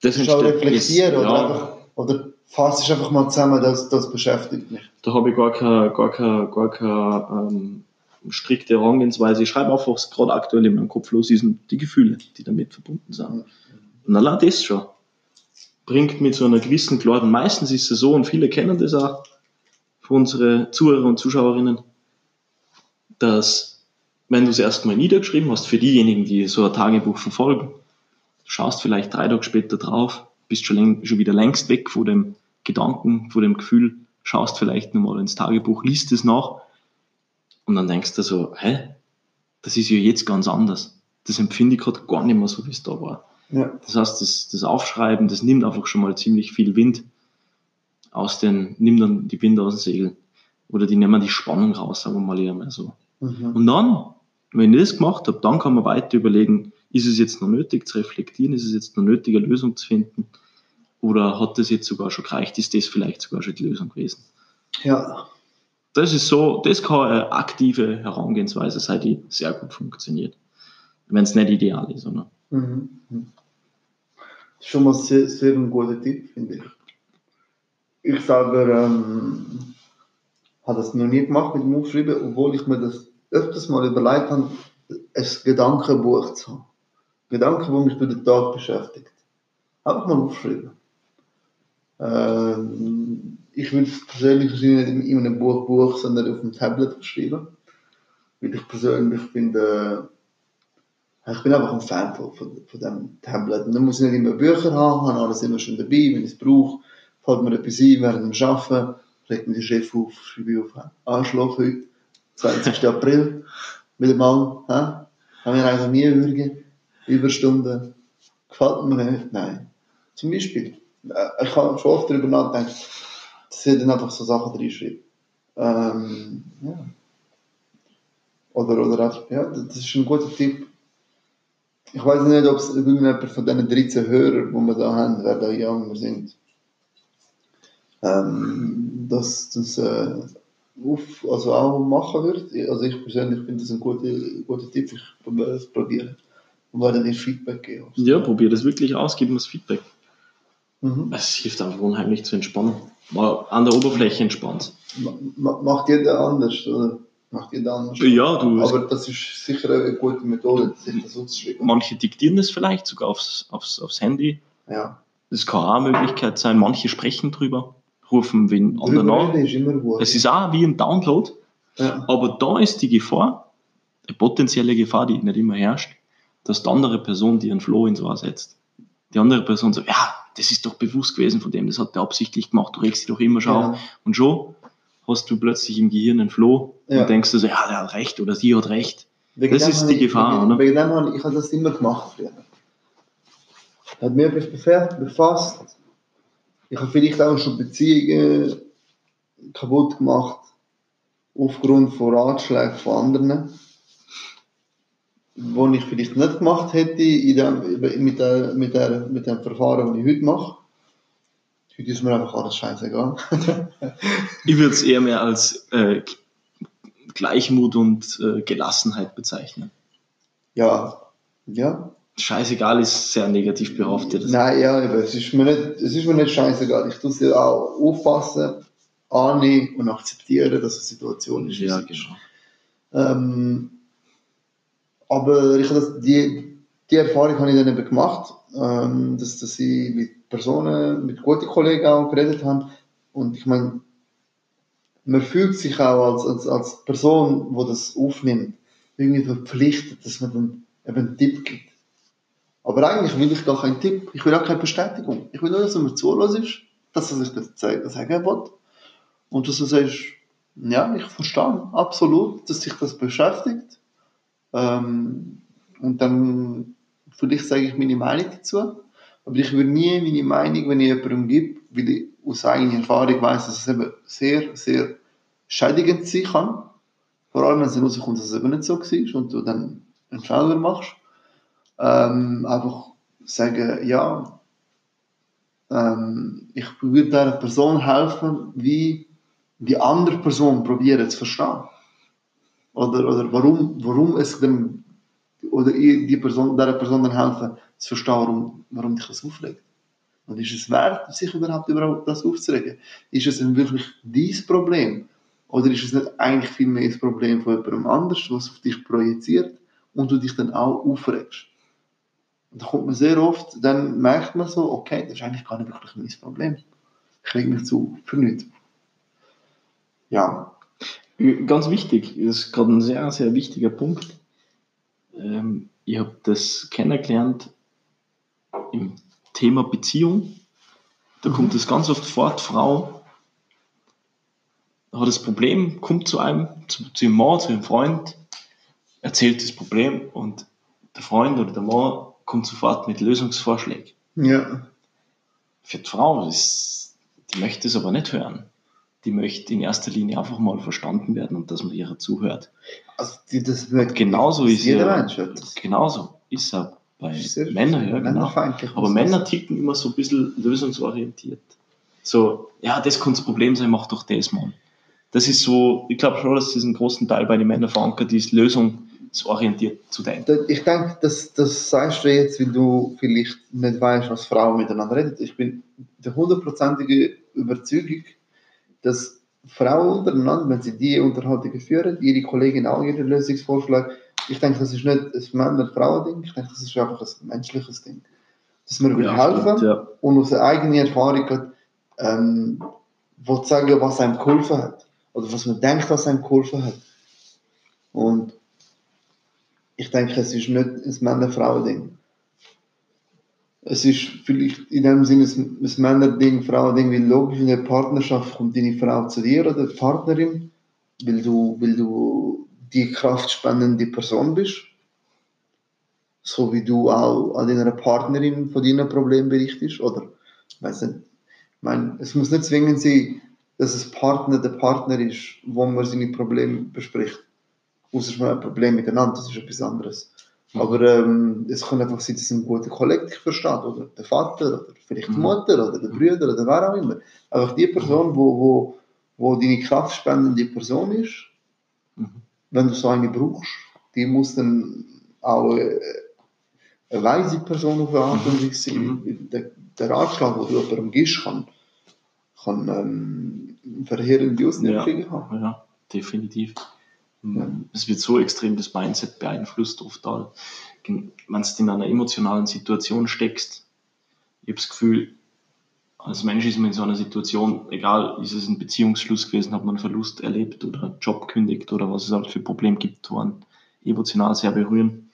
das zu reflektieren. Ist, oder ja. einfach, oder fass es einfach mal zusammen, das, das beschäftigt mich. Da habe ich gar keine, gar keine, gar keine ähm, strikte Herangehensweise. Ich schreibe einfach, was gerade aktuell in meinem Kopf los ist die Gefühle, die damit verbunden sind. Und allein das schon bringt mich zu einer gewissen Klarheit. Meistens ist es so, und viele kennen das auch für unsere Zuhörer und Zuschauerinnen, dass wenn du es erstmal niedergeschrieben hast, für diejenigen, die so ein Tagebuch verfolgen, schaust vielleicht drei Tage später drauf, bist schon, schon wieder längst weg von dem Gedanken, von dem Gefühl, schaust vielleicht nochmal ins Tagebuch, liest es nach und dann denkst du so, hä, das ist ja jetzt ganz anders. Das empfinde ich gerade gar nicht mehr so, wie es da war. Ja. Das heißt, das, das Aufschreiben, das nimmt einfach schon mal ziemlich viel Wind aus den, nimmt dann die Wind aus den Segeln. Oder die nehmen die Spannung raus, sagen wir mal eher mal so. Mhm. Und dann, wenn ich das gemacht habe, dann kann man weiter überlegen, ist es jetzt noch nötig zu reflektieren, ist es jetzt noch nötig, eine Lösung zu finden? Oder hat das jetzt sogar schon gereicht? Ist das vielleicht sogar schon die Lösung gewesen? Ja. Das ist so, das kann eine aktive Herangehensweise sein, die sehr gut funktioniert. Wenn es nicht ideal ist, oder? Mhm. Das ist schon mal sehr, sehr ein guter Tipp, finde ich. Ich selber ähm, habe das noch nie gemacht mit dem Aufschreiben, obwohl ich mir das öfters mal überlegt habe, ein Gedankenbuch zu haben. Gedanken, die mich durch den Tag beschäftigt. Einfach mal aufschreiben. Ähm, ich würde es persönlich wahrscheinlich nicht in einem Buch, Buch, sondern auf dem Tablet schreiben. Weil ich persönlich finde, äh, ich bin einfach ein Fan von, von, von diesem Tablet. Und dann muss ich nicht immer Bücher haben, habe alles immer schon dabei, wenn ich es brauche. Fällt mir etwas ein während dem Arbeiten, legt mir die Chef auf, schreibe ich auf Anschlag heute, 20. April, wieder mal, hä? haben wir eigentlich nie würgen, Überstunden, gefällt mir nicht, nein. Zum Beispiel, äh, ich habe schon oft darüber nachgedacht, dass ich dann einfach so Sachen reinschreibe. Ähm, ja. Oder, oder einfach, ja, das ist ein guter Tipp. Ich weiß nicht, ob es irgendjemand von diesen 13 Hörern, die wir da haben, wer da jünger sind, ähm, dass das äh, auf, also auch machen wird. Also ich persönlich finde das ein guter, guter Tipp. Ich probiere es probieren. Und werde dir Feedback geben. Ja, probier das wirklich aus, gib mir das Feedback. Mhm. Es hilft einfach unheimlich zu entspannen. Mal an der Oberfläche entspannt. Ma- ma- Macht jeder anders, oder? Macht jeder anders. Ja, du, Aber das ist sicher eine gute Methode, sich das aufzuschreiben. manche diktieren das vielleicht sogar aufs, aufs, aufs Handy. Ja. Das kann auch eine Möglichkeit sein. Manche sprechen drüber, rufen wen anderen Drüber an. ist immer gut. Es ist auch wie ein Download, ja. aber da ist die Gefahr, eine potenzielle Gefahr, die nicht immer herrscht, dass die andere Person dir einen Floh ins Ohr setzt. Die andere Person sagt, ja, das ist doch bewusst gewesen von dem, das hat der absichtlich gemacht, du regst dich doch immer schon auf. Ja. Und schon hast du plötzlich im Gehirn einen Floh Ja. und denkst du so, ja, der hat recht oder sie hat recht. Wegen Das ist die ich- Gefahr, wegen, oder? Wegen dem habe ich, ich habe das immer gemacht früher. Hat mir befe- befasst. Ich habe vielleicht auch schon Beziehungen kaputt gemacht aufgrund von Ratschlägen von anderen, wo ich vielleicht nicht gemacht hätte in dem, mit, der, mit, der, mit dem Verfahren, das ich heute mache. Heute ist mir einfach alles scheißegal. Ich würde es eher mehr als äh, Gleichmut und äh, Gelassenheit bezeichnen. ja, ja, Scheißegal ist sehr negativ behaftet. Nein, ja, aber es ist mir nicht, es ist mir nicht scheißegal. Ich tue es ja auch aufpassen, annehmen und akzeptieren, dass es eine Situation ist. Ja, genau. Ähm, aber ich das, die, die Erfahrung habe ich dann eben gemacht, ähm, dass, dass ich mit Personen, mit guten Kollegen auch geredet habe. Und ich meine, man fühlt sich auch als, als, als Person, die das aufnimmt, irgendwie verpflichtet, dass man dann eben einen Tipp gibt. Aber eigentlich will ich gar keinen Tipp. Ich will auch keine Bestätigung. Ich will nur, dass er mir zulässt, dass er sich das sagen will. Und dass du sagst, ja, ich verstehe absolut, dass sich das beschäftigt. Ähm, und dann, vielleicht sage ich meine Meinung dazu. Aber ich würde nie meine Meinung, wenn ich jemandem gebe, weil ich aus eigener Erfahrung weiß, dass es eben sehr, sehr schädigend sein kann. Vor allem, wenn es dann rauskommt, dass es eben nicht so war und du dann einen Fehler machst. Ähm, einfach sagen, ja, ähm, ich würde dieser Person helfen, wie die andere Person probieren zu verstehen. Oder, oder warum, warum es dem, oder ich die Person, dieser Person dann helfen, zu verstehen, warum, warum dich das aufregt. Und ist es wert, sich überhaupt über das aufzuregen? Ist es denn wirklich dein Problem? Oder ist es nicht eigentlich viel mehr das Problem von jemandem anders, was auf dich projiziert und du dich dann auch aufregst? Und da kommt man sehr oft, dann merkt man so, okay, das ist eigentlich gar nicht wirklich mein Problem. Ich reg mich zu für nichts. Ja, Ganz wichtig, das ist gerade ein sehr, sehr wichtiger Punkt. Ähm, ich habe das kennengelernt im Thema Beziehung. Da kommt es ganz oft vor, die Frau hat das Problem, kommt zu einem, zu, zu ihrem Mann, zu ihrem Freund, erzählt das Problem und der Freund oder der Mann kommt sofort mit Lösungsvorschlägen. ja, Für die Frau, ist, die möchte es aber nicht hören. Die möchte in erster Linie einfach mal verstanden werden und dass man ihr zuhört. also die, das wird Genauso ist jeder ja, genauso ist er. bei Männern, ja, genau. Aber Männer ticken immer so ein bisschen lösungsorientiert. So, ja, das kann das Problem sein, mach doch das, Mann. Das ist so, ich glaube schon, dass das einen großen Teil bei den Männern verankert ist, lösungsorientiert zu denken. Ich denke, das, das sagst du jetzt, weil du vielleicht nicht weißt, was Frauen miteinander reden. Ich bin der hundertprozentige Überzeugung, dass Frauen untereinander, wenn sie die Unterhaltungen führen, ihre Kollegin auch ihre Lösungsvorschläge, ich denke, das ist nicht ein Männer-Frauen-Ding, ich denke, das ist einfach ein menschliches Ding. Dass wir will helfen stimmt, ja. und aus der eigenen Erfahrung ähm, will sagen, was einem geholfen hat. Oder was man denkt, was einem geholfen hat. Und ich denke, es ist nicht ein Männer-Frauen-Ding. Es ist vielleicht in dem Sinne ein, Männer-Ding, Frauen-Ding, weil logisch in der Partnerschaft kommt deine Frau zu dir oder die Partnerin, weil du, weil du die kraftspendende Person bist. So wie du auch an deiner Partnerin von deinen Problemen berichtest. Oder, ich weiß nicht, ich meine, es muss nicht zwingend sein, dass es Partner der Partner ist, wo man seine Probleme bespricht. Außer man hat ein Problem miteinander, das ist etwas anderes. Mhm. Aber ähm, es kann einfach sein, dass ein guter Kollege dich versteht, oder der Vater, oder vielleicht die Mhm. Mutter, oder der Bruder, oder wer auch immer. Einfach die Person, wo, wo, wo deine kraftspendende Person ist, Mhm. wenn du so eine brauchst, die muss dann auch äh, eine weise Person auf eine Art und Weise sein. Mhm. Der, der Ratschlag, den du jemandem gibst, kann, kann ähm, verheerende Auswirkungen haben. Ja, definitiv. Es wird so extrem das Mindset beeinflusst oft all. Wenn du in einer emotionalen Situation steckst, ich habe das Gefühl, als Mensch ist man in so einer Situation, egal, ist es ein Beziehungsschluss gewesen, hat man einen Verlust erlebt oder einen Job kündigt oder was es halt für Probleme gibt, die einen emotional sehr berühren,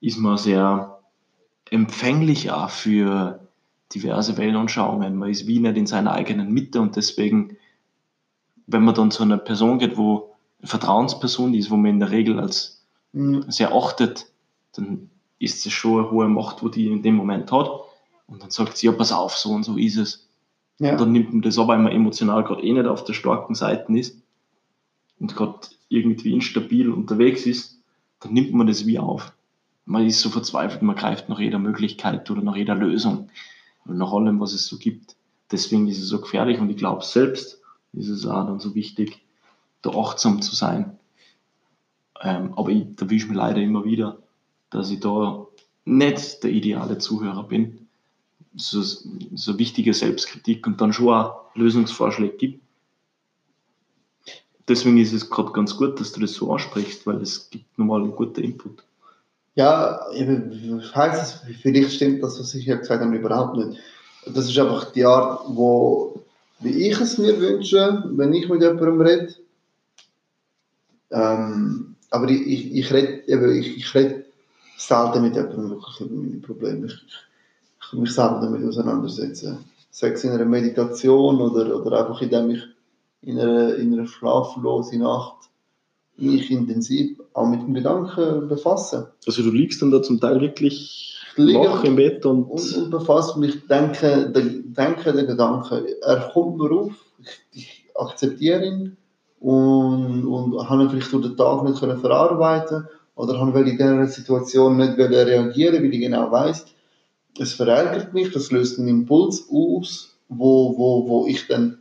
ist man sehr empfänglich auch für diverse Weltanschauungen. Man ist wie nicht in seiner eigenen Mitte und deswegen, wenn man dann zu einer Person geht, wo Vertrauensperson ist, wo man in der Regel als Mhm. sehr achtet, dann ist es schon eine hohe Macht, wo die in dem Moment hat. Und dann sagt sie, ja, pass auf, so und so ist es. Ja. Und dann nimmt man das aber, weil man emotional gerade eh nicht auf der starken Seite ist und gerade irgendwie instabil unterwegs ist, dann nimmt man das wie auf. Man ist so verzweifelt, man greift nach jeder Möglichkeit oder nach jeder Lösung und nach allem, was es so gibt. Deswegen ist es so gefährlich und ich glaube, selbst ist es auch dann so wichtig, da achtsam zu sein. Ähm, aber ich erwische mich leider immer wieder, dass ich da nicht der ideale Zuhörer bin. So, so wichtige Selbstkritik und dann schon auch Lösungsvorschläge gibt. Deswegen ist es gerade ganz gut, dass du das so ansprichst, weil es gibt nochmal einen guten Input. Ja, heisst es, vielleicht stimmt das, was ich hier gesagt habe, überhaupt nicht. Das ist einfach die Art, wo, wie ich es mir wünsche, wenn ich mit jemandem rede. Ähm, aber ich, ich, ich rede ich, ich rede selten mit jemandem wirklich über meine Probleme. Ich, ich kann mich selten damit auseinandersetzen. Sei es in einer Meditation oder, oder einfach indem ich in einer, in einer schlaflosen Nacht mich intensiv auch mit dem Gedanken befasse. Also du liegst dann da zum Teil wirklich wach im Bett und, und, und befasse mich, denke, denke den Gedanken, er kommt mir auf, ich, ich akzeptiere ihn und, und habe ihn vielleicht durch den Tag nicht können verarbeiten oder habe weil in dieser Situation nicht reagieren, weil ich genau weiß, es verärgert mich, das löst einen Impuls aus, wo, wo, wo ich dann,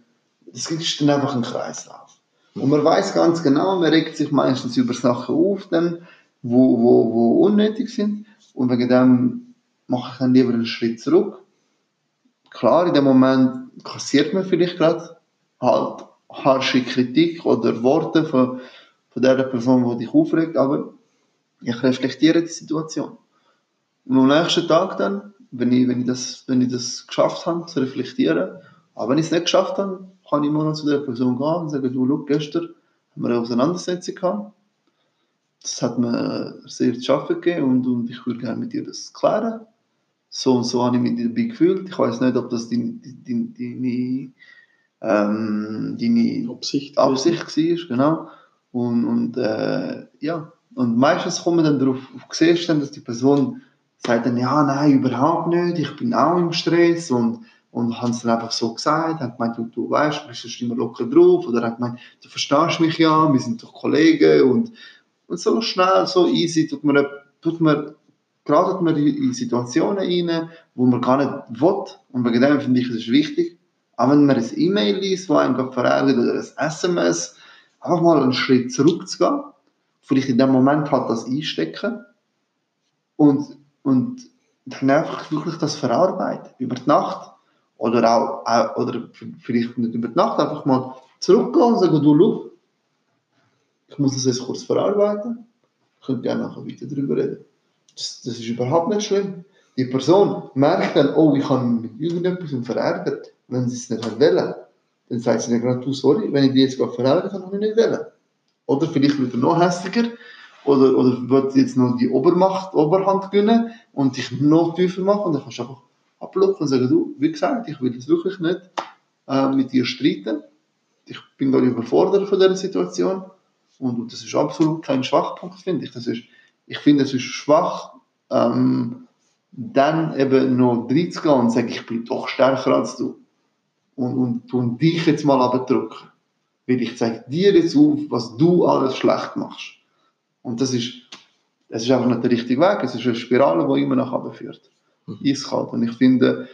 das ist dann einfach ein Kreislauf. Und man weiß ganz genau, man regt sich meistens über Sachen auf, dann, wo, wo, wo unnötig sind. Und wegen dem mache ich dann lieber einen Schritt zurück. Klar, in dem Moment kassiert man vielleicht gerade halt harsche Kritik oder Worte von, von der Person, die dich aufregt, aber ich reflektiere die Situation. Und am nächsten Tag dann, wenn ich, wenn ich, das, wenn ich das geschafft habe, zu reflektieren, aber wenn ich es nicht geschafft habe, kann ich immer noch zu der Person gehen und sagen, du, schau, gestern haben wir eine Auseinandersetzung gehabt. Das hat mir sehr zu schaffen gegeben und, und ich würde gerne mit dir das klären. So und so habe ich mich dabei gefühlt. Ich weiß nicht, ob das deine, deine, deine, ähm, deine Absicht. Absicht war, genau. Und, und äh, ja, und meistens kommt man dann darauf, auf siehst dann, dass die Person sagt dann, ja, nein, überhaupt nicht, ich bin auch im Stress und, und haben es dann einfach so gesagt, hat gemeint, du, du weißt, du bist immer locker drauf, oder hat gemeint, du verstehst mich ja, wir sind doch Kollegen und, und so schnell, so easy tut man, tut man in in Situationen rein, wo man gar nicht will. Und wegen dem finde ich, es ist wichtig, auch wenn man ein E-Mail liest, wo einem gerade verärgert, oder ein SMS, einfach mal einen Schritt zurückzugehen, vielleicht in dem Moment halt das einstecken und, und dann einfach wirklich das verarbeiten, über die Nacht. Oder auch, auch oder vielleicht nicht über die Nacht, einfach mal zurückgehen und sagen, du, schau, ich muss das jetzt kurz verarbeiten, ich könnte gerne nachher weiter darüber reden. Das, das ist überhaupt nicht schlimm. Die Person merkt dann, oh, ich habe mich mit irgendetwas verärgert. Wenn sie es nicht hat wollen, dann sagt sie dann gerade, du, sorry, wenn ich die jetzt gerade verärgert habe, ich nicht wollen. Oder vielleicht wird er noch hässlicher, oder, oder wird jetzt noch die Obermacht, Oberhand gewinnen und dich noch tiefer machen und dann kannst du einfach ablocken und sagen, du, wie gesagt, ich will jetzt wirklich nicht äh, mit dir streiten. Ich bin gerade überfordert von dieser Situation und, und das ist absolut kein Schwachpunkt, finde ich. Das ist, ich finde, es ist schwach, ähm, dann eben noch reinzugehen und zu sagen, ich bin doch stärker als du. Und, und, und dich jetzt mal abdrücken. Weil ich zeige dir jetzt auf, was du alles schlecht machst. Und das ist, das ist einfach nicht der richtige Weg. Es ist eine Spirale, die immer nach oben führt. Mhm. Eiskalt. Und ich finde,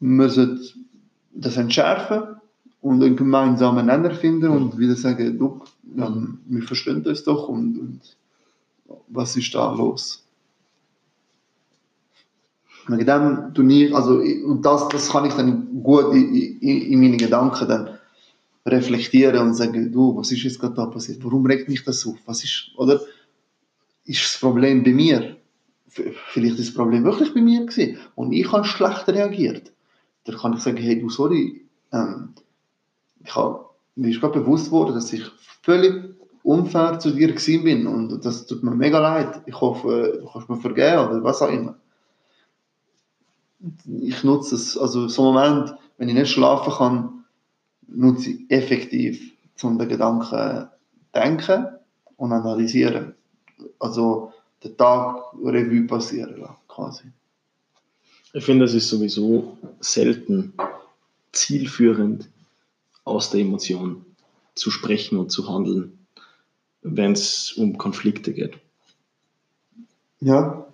man sollte das entschärfen und einen gemeinsamen Nenner finden und wieder sagen, du, ähm, wir verstehen das doch und, und was ist da los? Wegen dem Turnier, also, und das, das kann ich dann gut in, in, in meine Gedanken dann reflektieren und sagen, du, was ist jetzt gerade da passiert? Warum regt mich das auf? Was ist, oder ist das Problem bei mir? Vielleicht ist das Problem wirklich bei mir gewesen und ich habe schlecht reagiert. Dann kann ich sagen, hey, du, sorry, ähm, ich habe, mir ist gerade bewusst worden, dass ich völlig unfair zu dir gewesen bin und das tut mir mega leid. Ich hoffe, du kannst mir vergeben oder was auch immer. Ich nutze es, also so einen Moment, wenn ich nicht schlafen kann, nutze ich effektiv, um den Gedanken denken und analysieren. Also den Tag Revue passieren lassen, quasi. Ich finde, es ist sowieso selten zielführend, aus der Emotion zu sprechen und zu handeln, wenn es um Konflikte geht. Ja,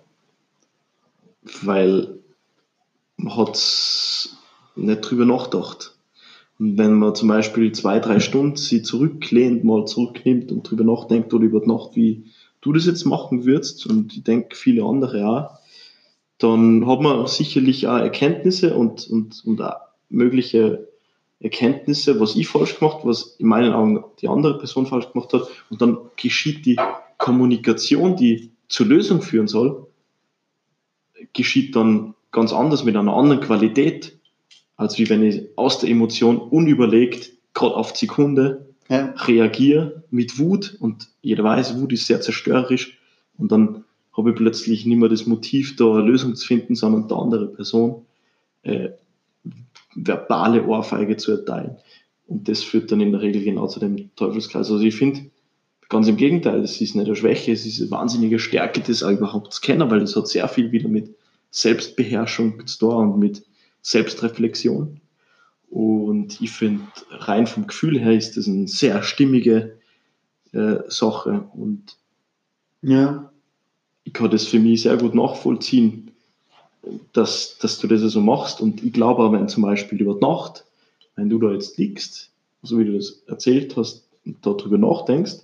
Weil hat nicht drüber nachgedacht. Und wenn man zum Beispiel zwei, drei Stunden sie zurücklehnt, mal zurücknimmt und drüber nachdenkt oder über die Nacht, wie du das jetzt machen würdest, und ich denke viele andere auch, dann hat man sicherlich auch Erkenntnisse und, und, und auch mögliche Erkenntnisse, was ich falsch gemacht, was in meinen Augen die andere Person falsch gemacht hat. Und dann geschieht die Kommunikation, die zur Lösung führen soll, geschieht dann ganz anders mit einer anderen Qualität, als wie wenn ich aus der Emotion unüberlegt, gerade auf die Sekunde, ja, reagiere mit Wut und jeder weiß, Wut ist sehr zerstörerisch und dann habe ich plötzlich nicht mehr das Motiv, da eine Lösung zu finden, sondern der andere Person äh, verbale Ohrfeige zu erteilen. Und das führt dann in der Regel genau zu dem Teufelskreis. Also ich finde, ganz im Gegenteil, es ist nicht eine Schwäche, es ist eine wahnsinnige Stärke, das auch überhaupt zu kennen, weil es hat sehr viel wieder mit Selbstbeherrschung tun und mit Selbstreflexion. Und ich finde, rein vom Gefühl her ist das eine sehr stimmige äh, Sache und ja, ich kann das für mich sehr gut nachvollziehen, dass, dass du das so machst. Und ich glaube auch, wenn zum Beispiel über Nacht, wenn du da jetzt liegst, so wie du das erzählt hast, und darüber nachdenkst,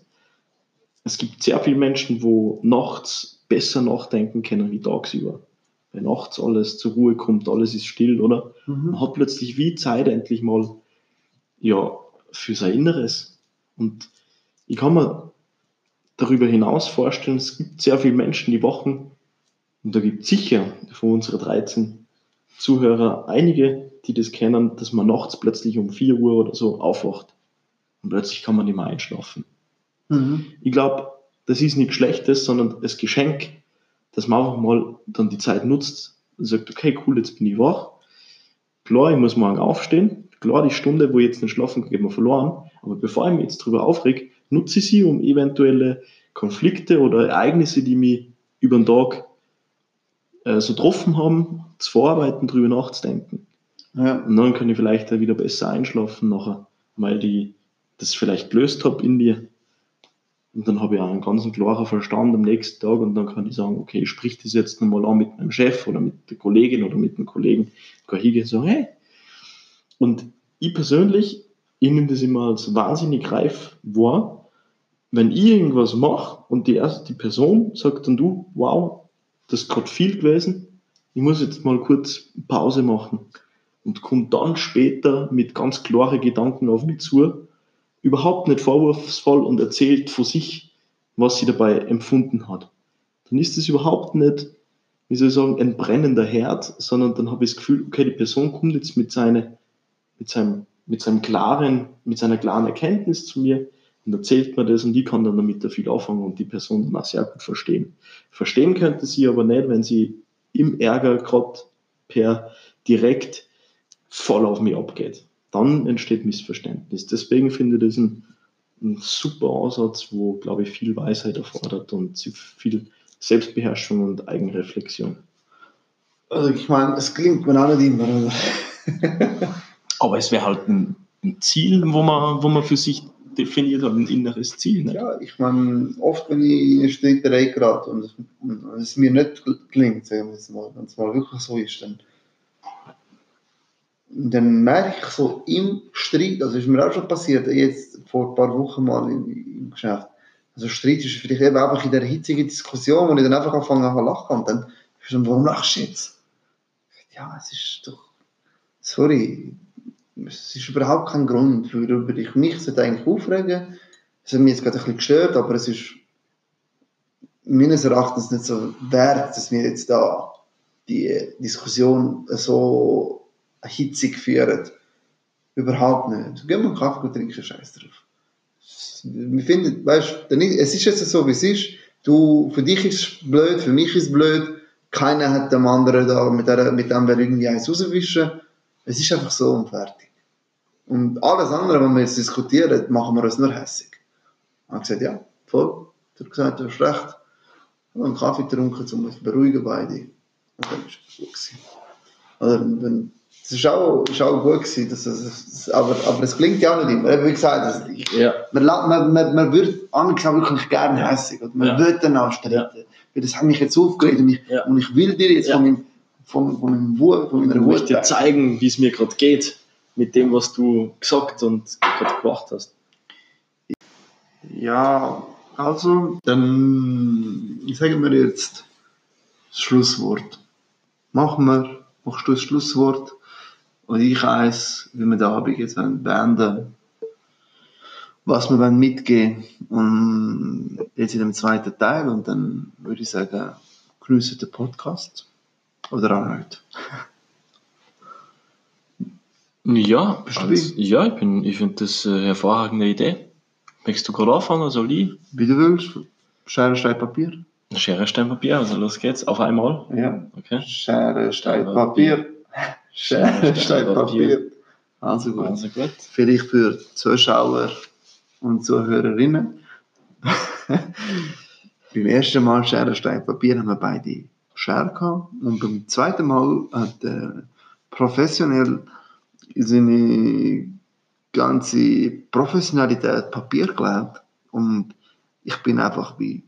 es gibt sehr viele Menschen, wo nachts besser nachdenken können wie tagsüber. Nachts alles zur Ruhe kommt, alles ist still, oder? mhm. Man hat plötzlich wie Zeit endlich mal ja, für sein Inneres. Und ich kann mir darüber hinaus vorstellen, es gibt sehr viele Menschen, die wachen, und da gibt es sicher von unseren 13 Zuhörer einige, die das kennen, dass man nachts plötzlich um 4 Uhr oder so aufwacht. Und plötzlich kann man nicht mehr einschlafen. Mhm. Ich glaube, das ist nichts Schlechtes, sondern das Geschenk, dass man einfach mal dann die Zeit nutzt und sagt, okay, cool, jetzt bin ich wach. Klar, ich muss morgen aufstehen. Klar, die Stunde, wo ich jetzt nicht schlafen kann, geht mir verloren. Aber bevor ich mich jetzt darüber aufreg, nutze ich sie, um eventuelle Konflikte oder Ereignisse, die mich über den Tag äh, so getroffen haben, zu verarbeiten, darüber nachzudenken. ja, Und dann kann ich vielleicht wieder besser einschlafen nachher, weil ich das vielleicht gelöst habe in mir. Und dann habe ich auch einen ganz klaren Verstand am nächsten Tag und dann kann ich sagen, okay, ich sprich das jetzt nochmal an mit meinem Chef oder mit der Kollegin oder mit dem Kollegen. Ich kann hingehen und sagen, hey. Und ich persönlich, ich nehme das immer als wahnsinnig reif wahr, wenn ich irgendwas mache und die erste die Person sagt dann du, wow, das ist gerade viel gewesen, ich muss jetzt mal kurz Pause machen und kommt dann später mit ganz klaren Gedanken auf mich zu überhaupt nicht vorwurfsvoll und erzählt von sich, was sie dabei empfunden hat. Dann ist es überhaupt nicht, wie soll ich sagen, ein brennender Herd, sondern dann habe ich das Gefühl, okay, die Person kommt jetzt mit, seine, mit, seinem, mit, seinem klaren, mit seiner klaren Erkenntnis zu mir und erzählt mir das und ich kann dann damit viel anfangen und die Person dann auch sehr gut verstehen. Verstehen könnte sie aber nicht, wenn sie im Ärger gerade per direkt voll auf mich abgeht dann entsteht Missverständnis. Deswegen finde ich das ein, ein super Ansatz, wo, glaube ich, viel Weisheit erfordert und viel Selbstbeherrschung und Eigenreflexion. Also ich meine, es klingt mir auch nicht immer. Aber es wäre halt ein, ein, Ziel, wo man, wo man für sich definiert hat, ein inneres Ziel. Nicht? Ja, ich meine, oft, wenn ich in Streiterei gerate und, und es mir nicht gelingt, sagen wir jetzt mal, wenn es mal wirklich so ist, dann und dann merke ich so im Streit, also ist mir auch schon passiert, jetzt vor ein paar Wochen mal im, im Geschäft, also Streit ist vielleicht eben einfach in der hitzigen Diskussion, wo ich dann einfach anfange zu lachen und dann ist dann, warum lachst du jetzt? Ja, es ist doch, sorry, es ist überhaupt kein Grund, worüber ich mich eigentlich aufregen Es hat mich jetzt gerade ein bisschen gestört, aber es ist meines Erachtens nicht so wert, dass wir jetzt da die Diskussion so hitzig führen. Überhaupt nicht. Gehen wir einen Kaffee trinken, scheiß drauf. Wir finden, weißt, es ist jetzt so, wie es ist. Du, für dich ist es blöd, für mich ist es blöd. Keiner hat dem anderen da mit, der, mit dem wir irgendwie eins rauswischen. Es ist einfach so und fertig. Und alles andere, was wir jetzt diskutieren, machen wir uns nur hässig. Ich habe gesagt, ja, voll. Ich habe gesagt, du hast recht. Ich habe einen Kaffee getrunken, um uns beruhigen beide. Und dann war es gut. Oder wenn, das war auch, ist auch gut gewesen, das, das, aber, aber es klingt ja auch nicht immer. Wie gesagt, das, ich, ja. man, man, man, man wird angesagt wirklich gerne hässlich und man ja. will dann auch streiten. Ja. Weil das hat mich jetzt aufgeregt und ich, ja. und ich will dir jetzt ja. von, meinem, von, von, meinem Wut, von meiner Wut dir zeigen, wie es mir gerade geht mit dem, was du gesagt und gerade gemacht hast. Ja, also, dann sagen wir jetzt das Schlusswort. Machen wir, machst du das Schlusswort? Und ich weiß, wie wir den Abend jetzt beenden was wir mitgeben und jetzt in dem zweiten Teil und dann würde ich sagen, geniessen den Podcast oder auch nicht. Ja, also, ja ich, ich finde das eine hervorragende Idee. Möchtest du gerade anfangen, soll ich? Wie du willst. Schere, Stein, Papier. Schere, Stein, Papier, also los geht's. Auf einmal? Ja. Okay. Schere, Stein, Papier. Schere, Stein, Papier. Also gut. also gut. Vielleicht für Zuschauer und Zuhörerinnen. beim ersten Mal Schere, Stein, Papier haben wir beide Schere gehabt. Und beim zweiten Mal hat er professionell seine ganze Professionalität Papier gelegt. Und ich bin einfach bei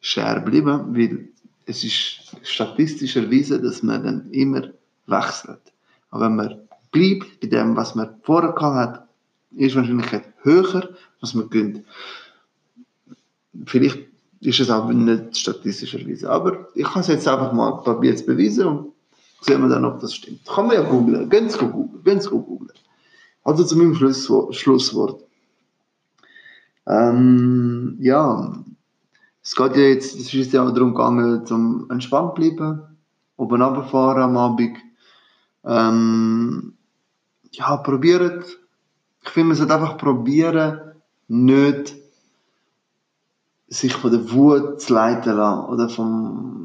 Schere geblieben, weil es ist statistisch erwiesen, dass man dann immer wechselt. Aber wenn man bleibt bei dem, was man vorher gehabt hat, ist die Wahrscheinlichkeit höher, dass man gönnt. Vielleicht ist es aber nicht statistisch erwiesen. Aber ich kann es jetzt einfach mal probiert beweisen und sehen wir dann, ob das stimmt. Kann man ja googeln. Gehen Sie googeln. Gehen Sie googeln. Also zu meinem Schlusswort. Ähm, ja, es geht ja jetzt, es ist ja darum gegangen, zum entspannt bleiben, oben runterfahren am Abend. Ähm, ja, probiert. Ich finde, man sollte einfach probieren, nicht sich von der Wut zu leiten lassen oder von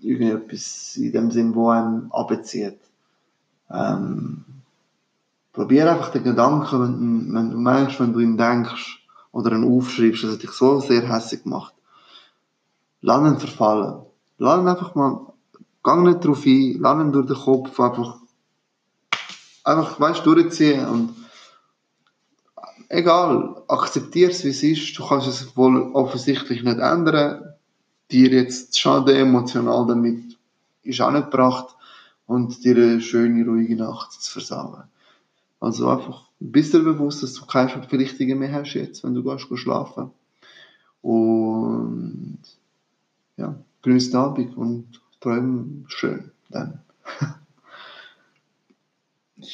irgendetwas in dem Sinn, wo einem abzieht. Ähm, probier einfach den Gedanken, wenn, wenn du meinst, wenn du ihn denkst oder ihn aufschreibst, dass er dich so sehr hässlich macht. Lass ihn verfallen. Lass ihn einfach mal Gang nicht drauf ein, lass durch den Kopf einfach, einfach weißt, durchziehen und egal, akzeptiere es, wie es ist. Du kannst es wohl offensichtlich nicht ändern. Dir jetzt Schaden emotional damit ist auch nicht gebracht und dir eine schöne, ruhige Nacht zu versagen. Also einfach, bist dir bewusst, dass du keine Verpflichtungen mehr hast jetzt, wenn du gehst, gehst schlafen. Und ja, den Abend und träum schön dann.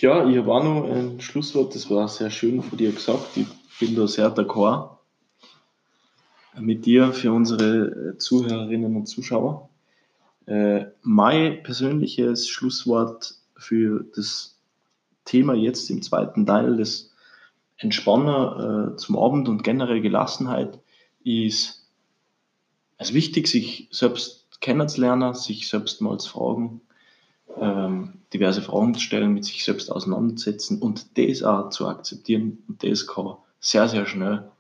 Ja, ich habe auch noch ein Schlusswort, das war sehr schön von dir gesagt. Ich bin da sehr d'accord mit dir für unsere Zuhörerinnen und Zuschauer. Äh, mein persönliches Schlusswort für das Thema jetzt im zweiten Teil des Entspanner äh, zum Abend und generell Gelassenheit ist es wichtig, sich selbst kennenzulernen, sich selbst mal zu fragen, ähm, diverse Fragen zu stellen, mit sich selbst auseinandersetzen und das auch zu akzeptieren. Und das kann sehr, sehr schnell,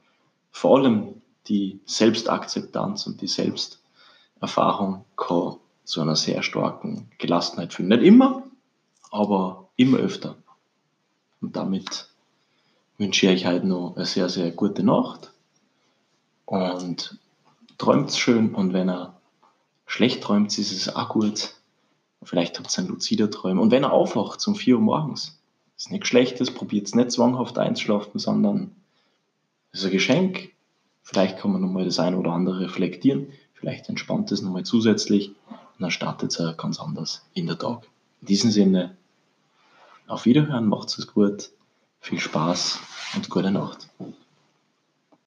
vor allem die Selbstakzeptanz und die Selbsterfahrung kann zu einer sehr starken Gelassenheit führen. Nicht immer, aber immer öfter. Und damit wünsche ich euch heute noch eine sehr, sehr gute Nacht und träumt schön und wenn er schlecht träumt, ist es auch gut. Vielleicht habt ihr einen luzider Träume. Und wenn er aufwacht um 4 Uhr morgens, ist nichts Schlechtes, probiert es nicht zwanghaft einzuschlafen, sondern es ist ein Geschenk. Vielleicht kann man nochmal das eine oder andere reflektieren. Vielleicht entspannt es nochmal zusätzlich und dann startet es ganz anders in der Tag. In diesem Sinne, auf Wiederhören, macht's es gut, viel Spaß und gute Nacht.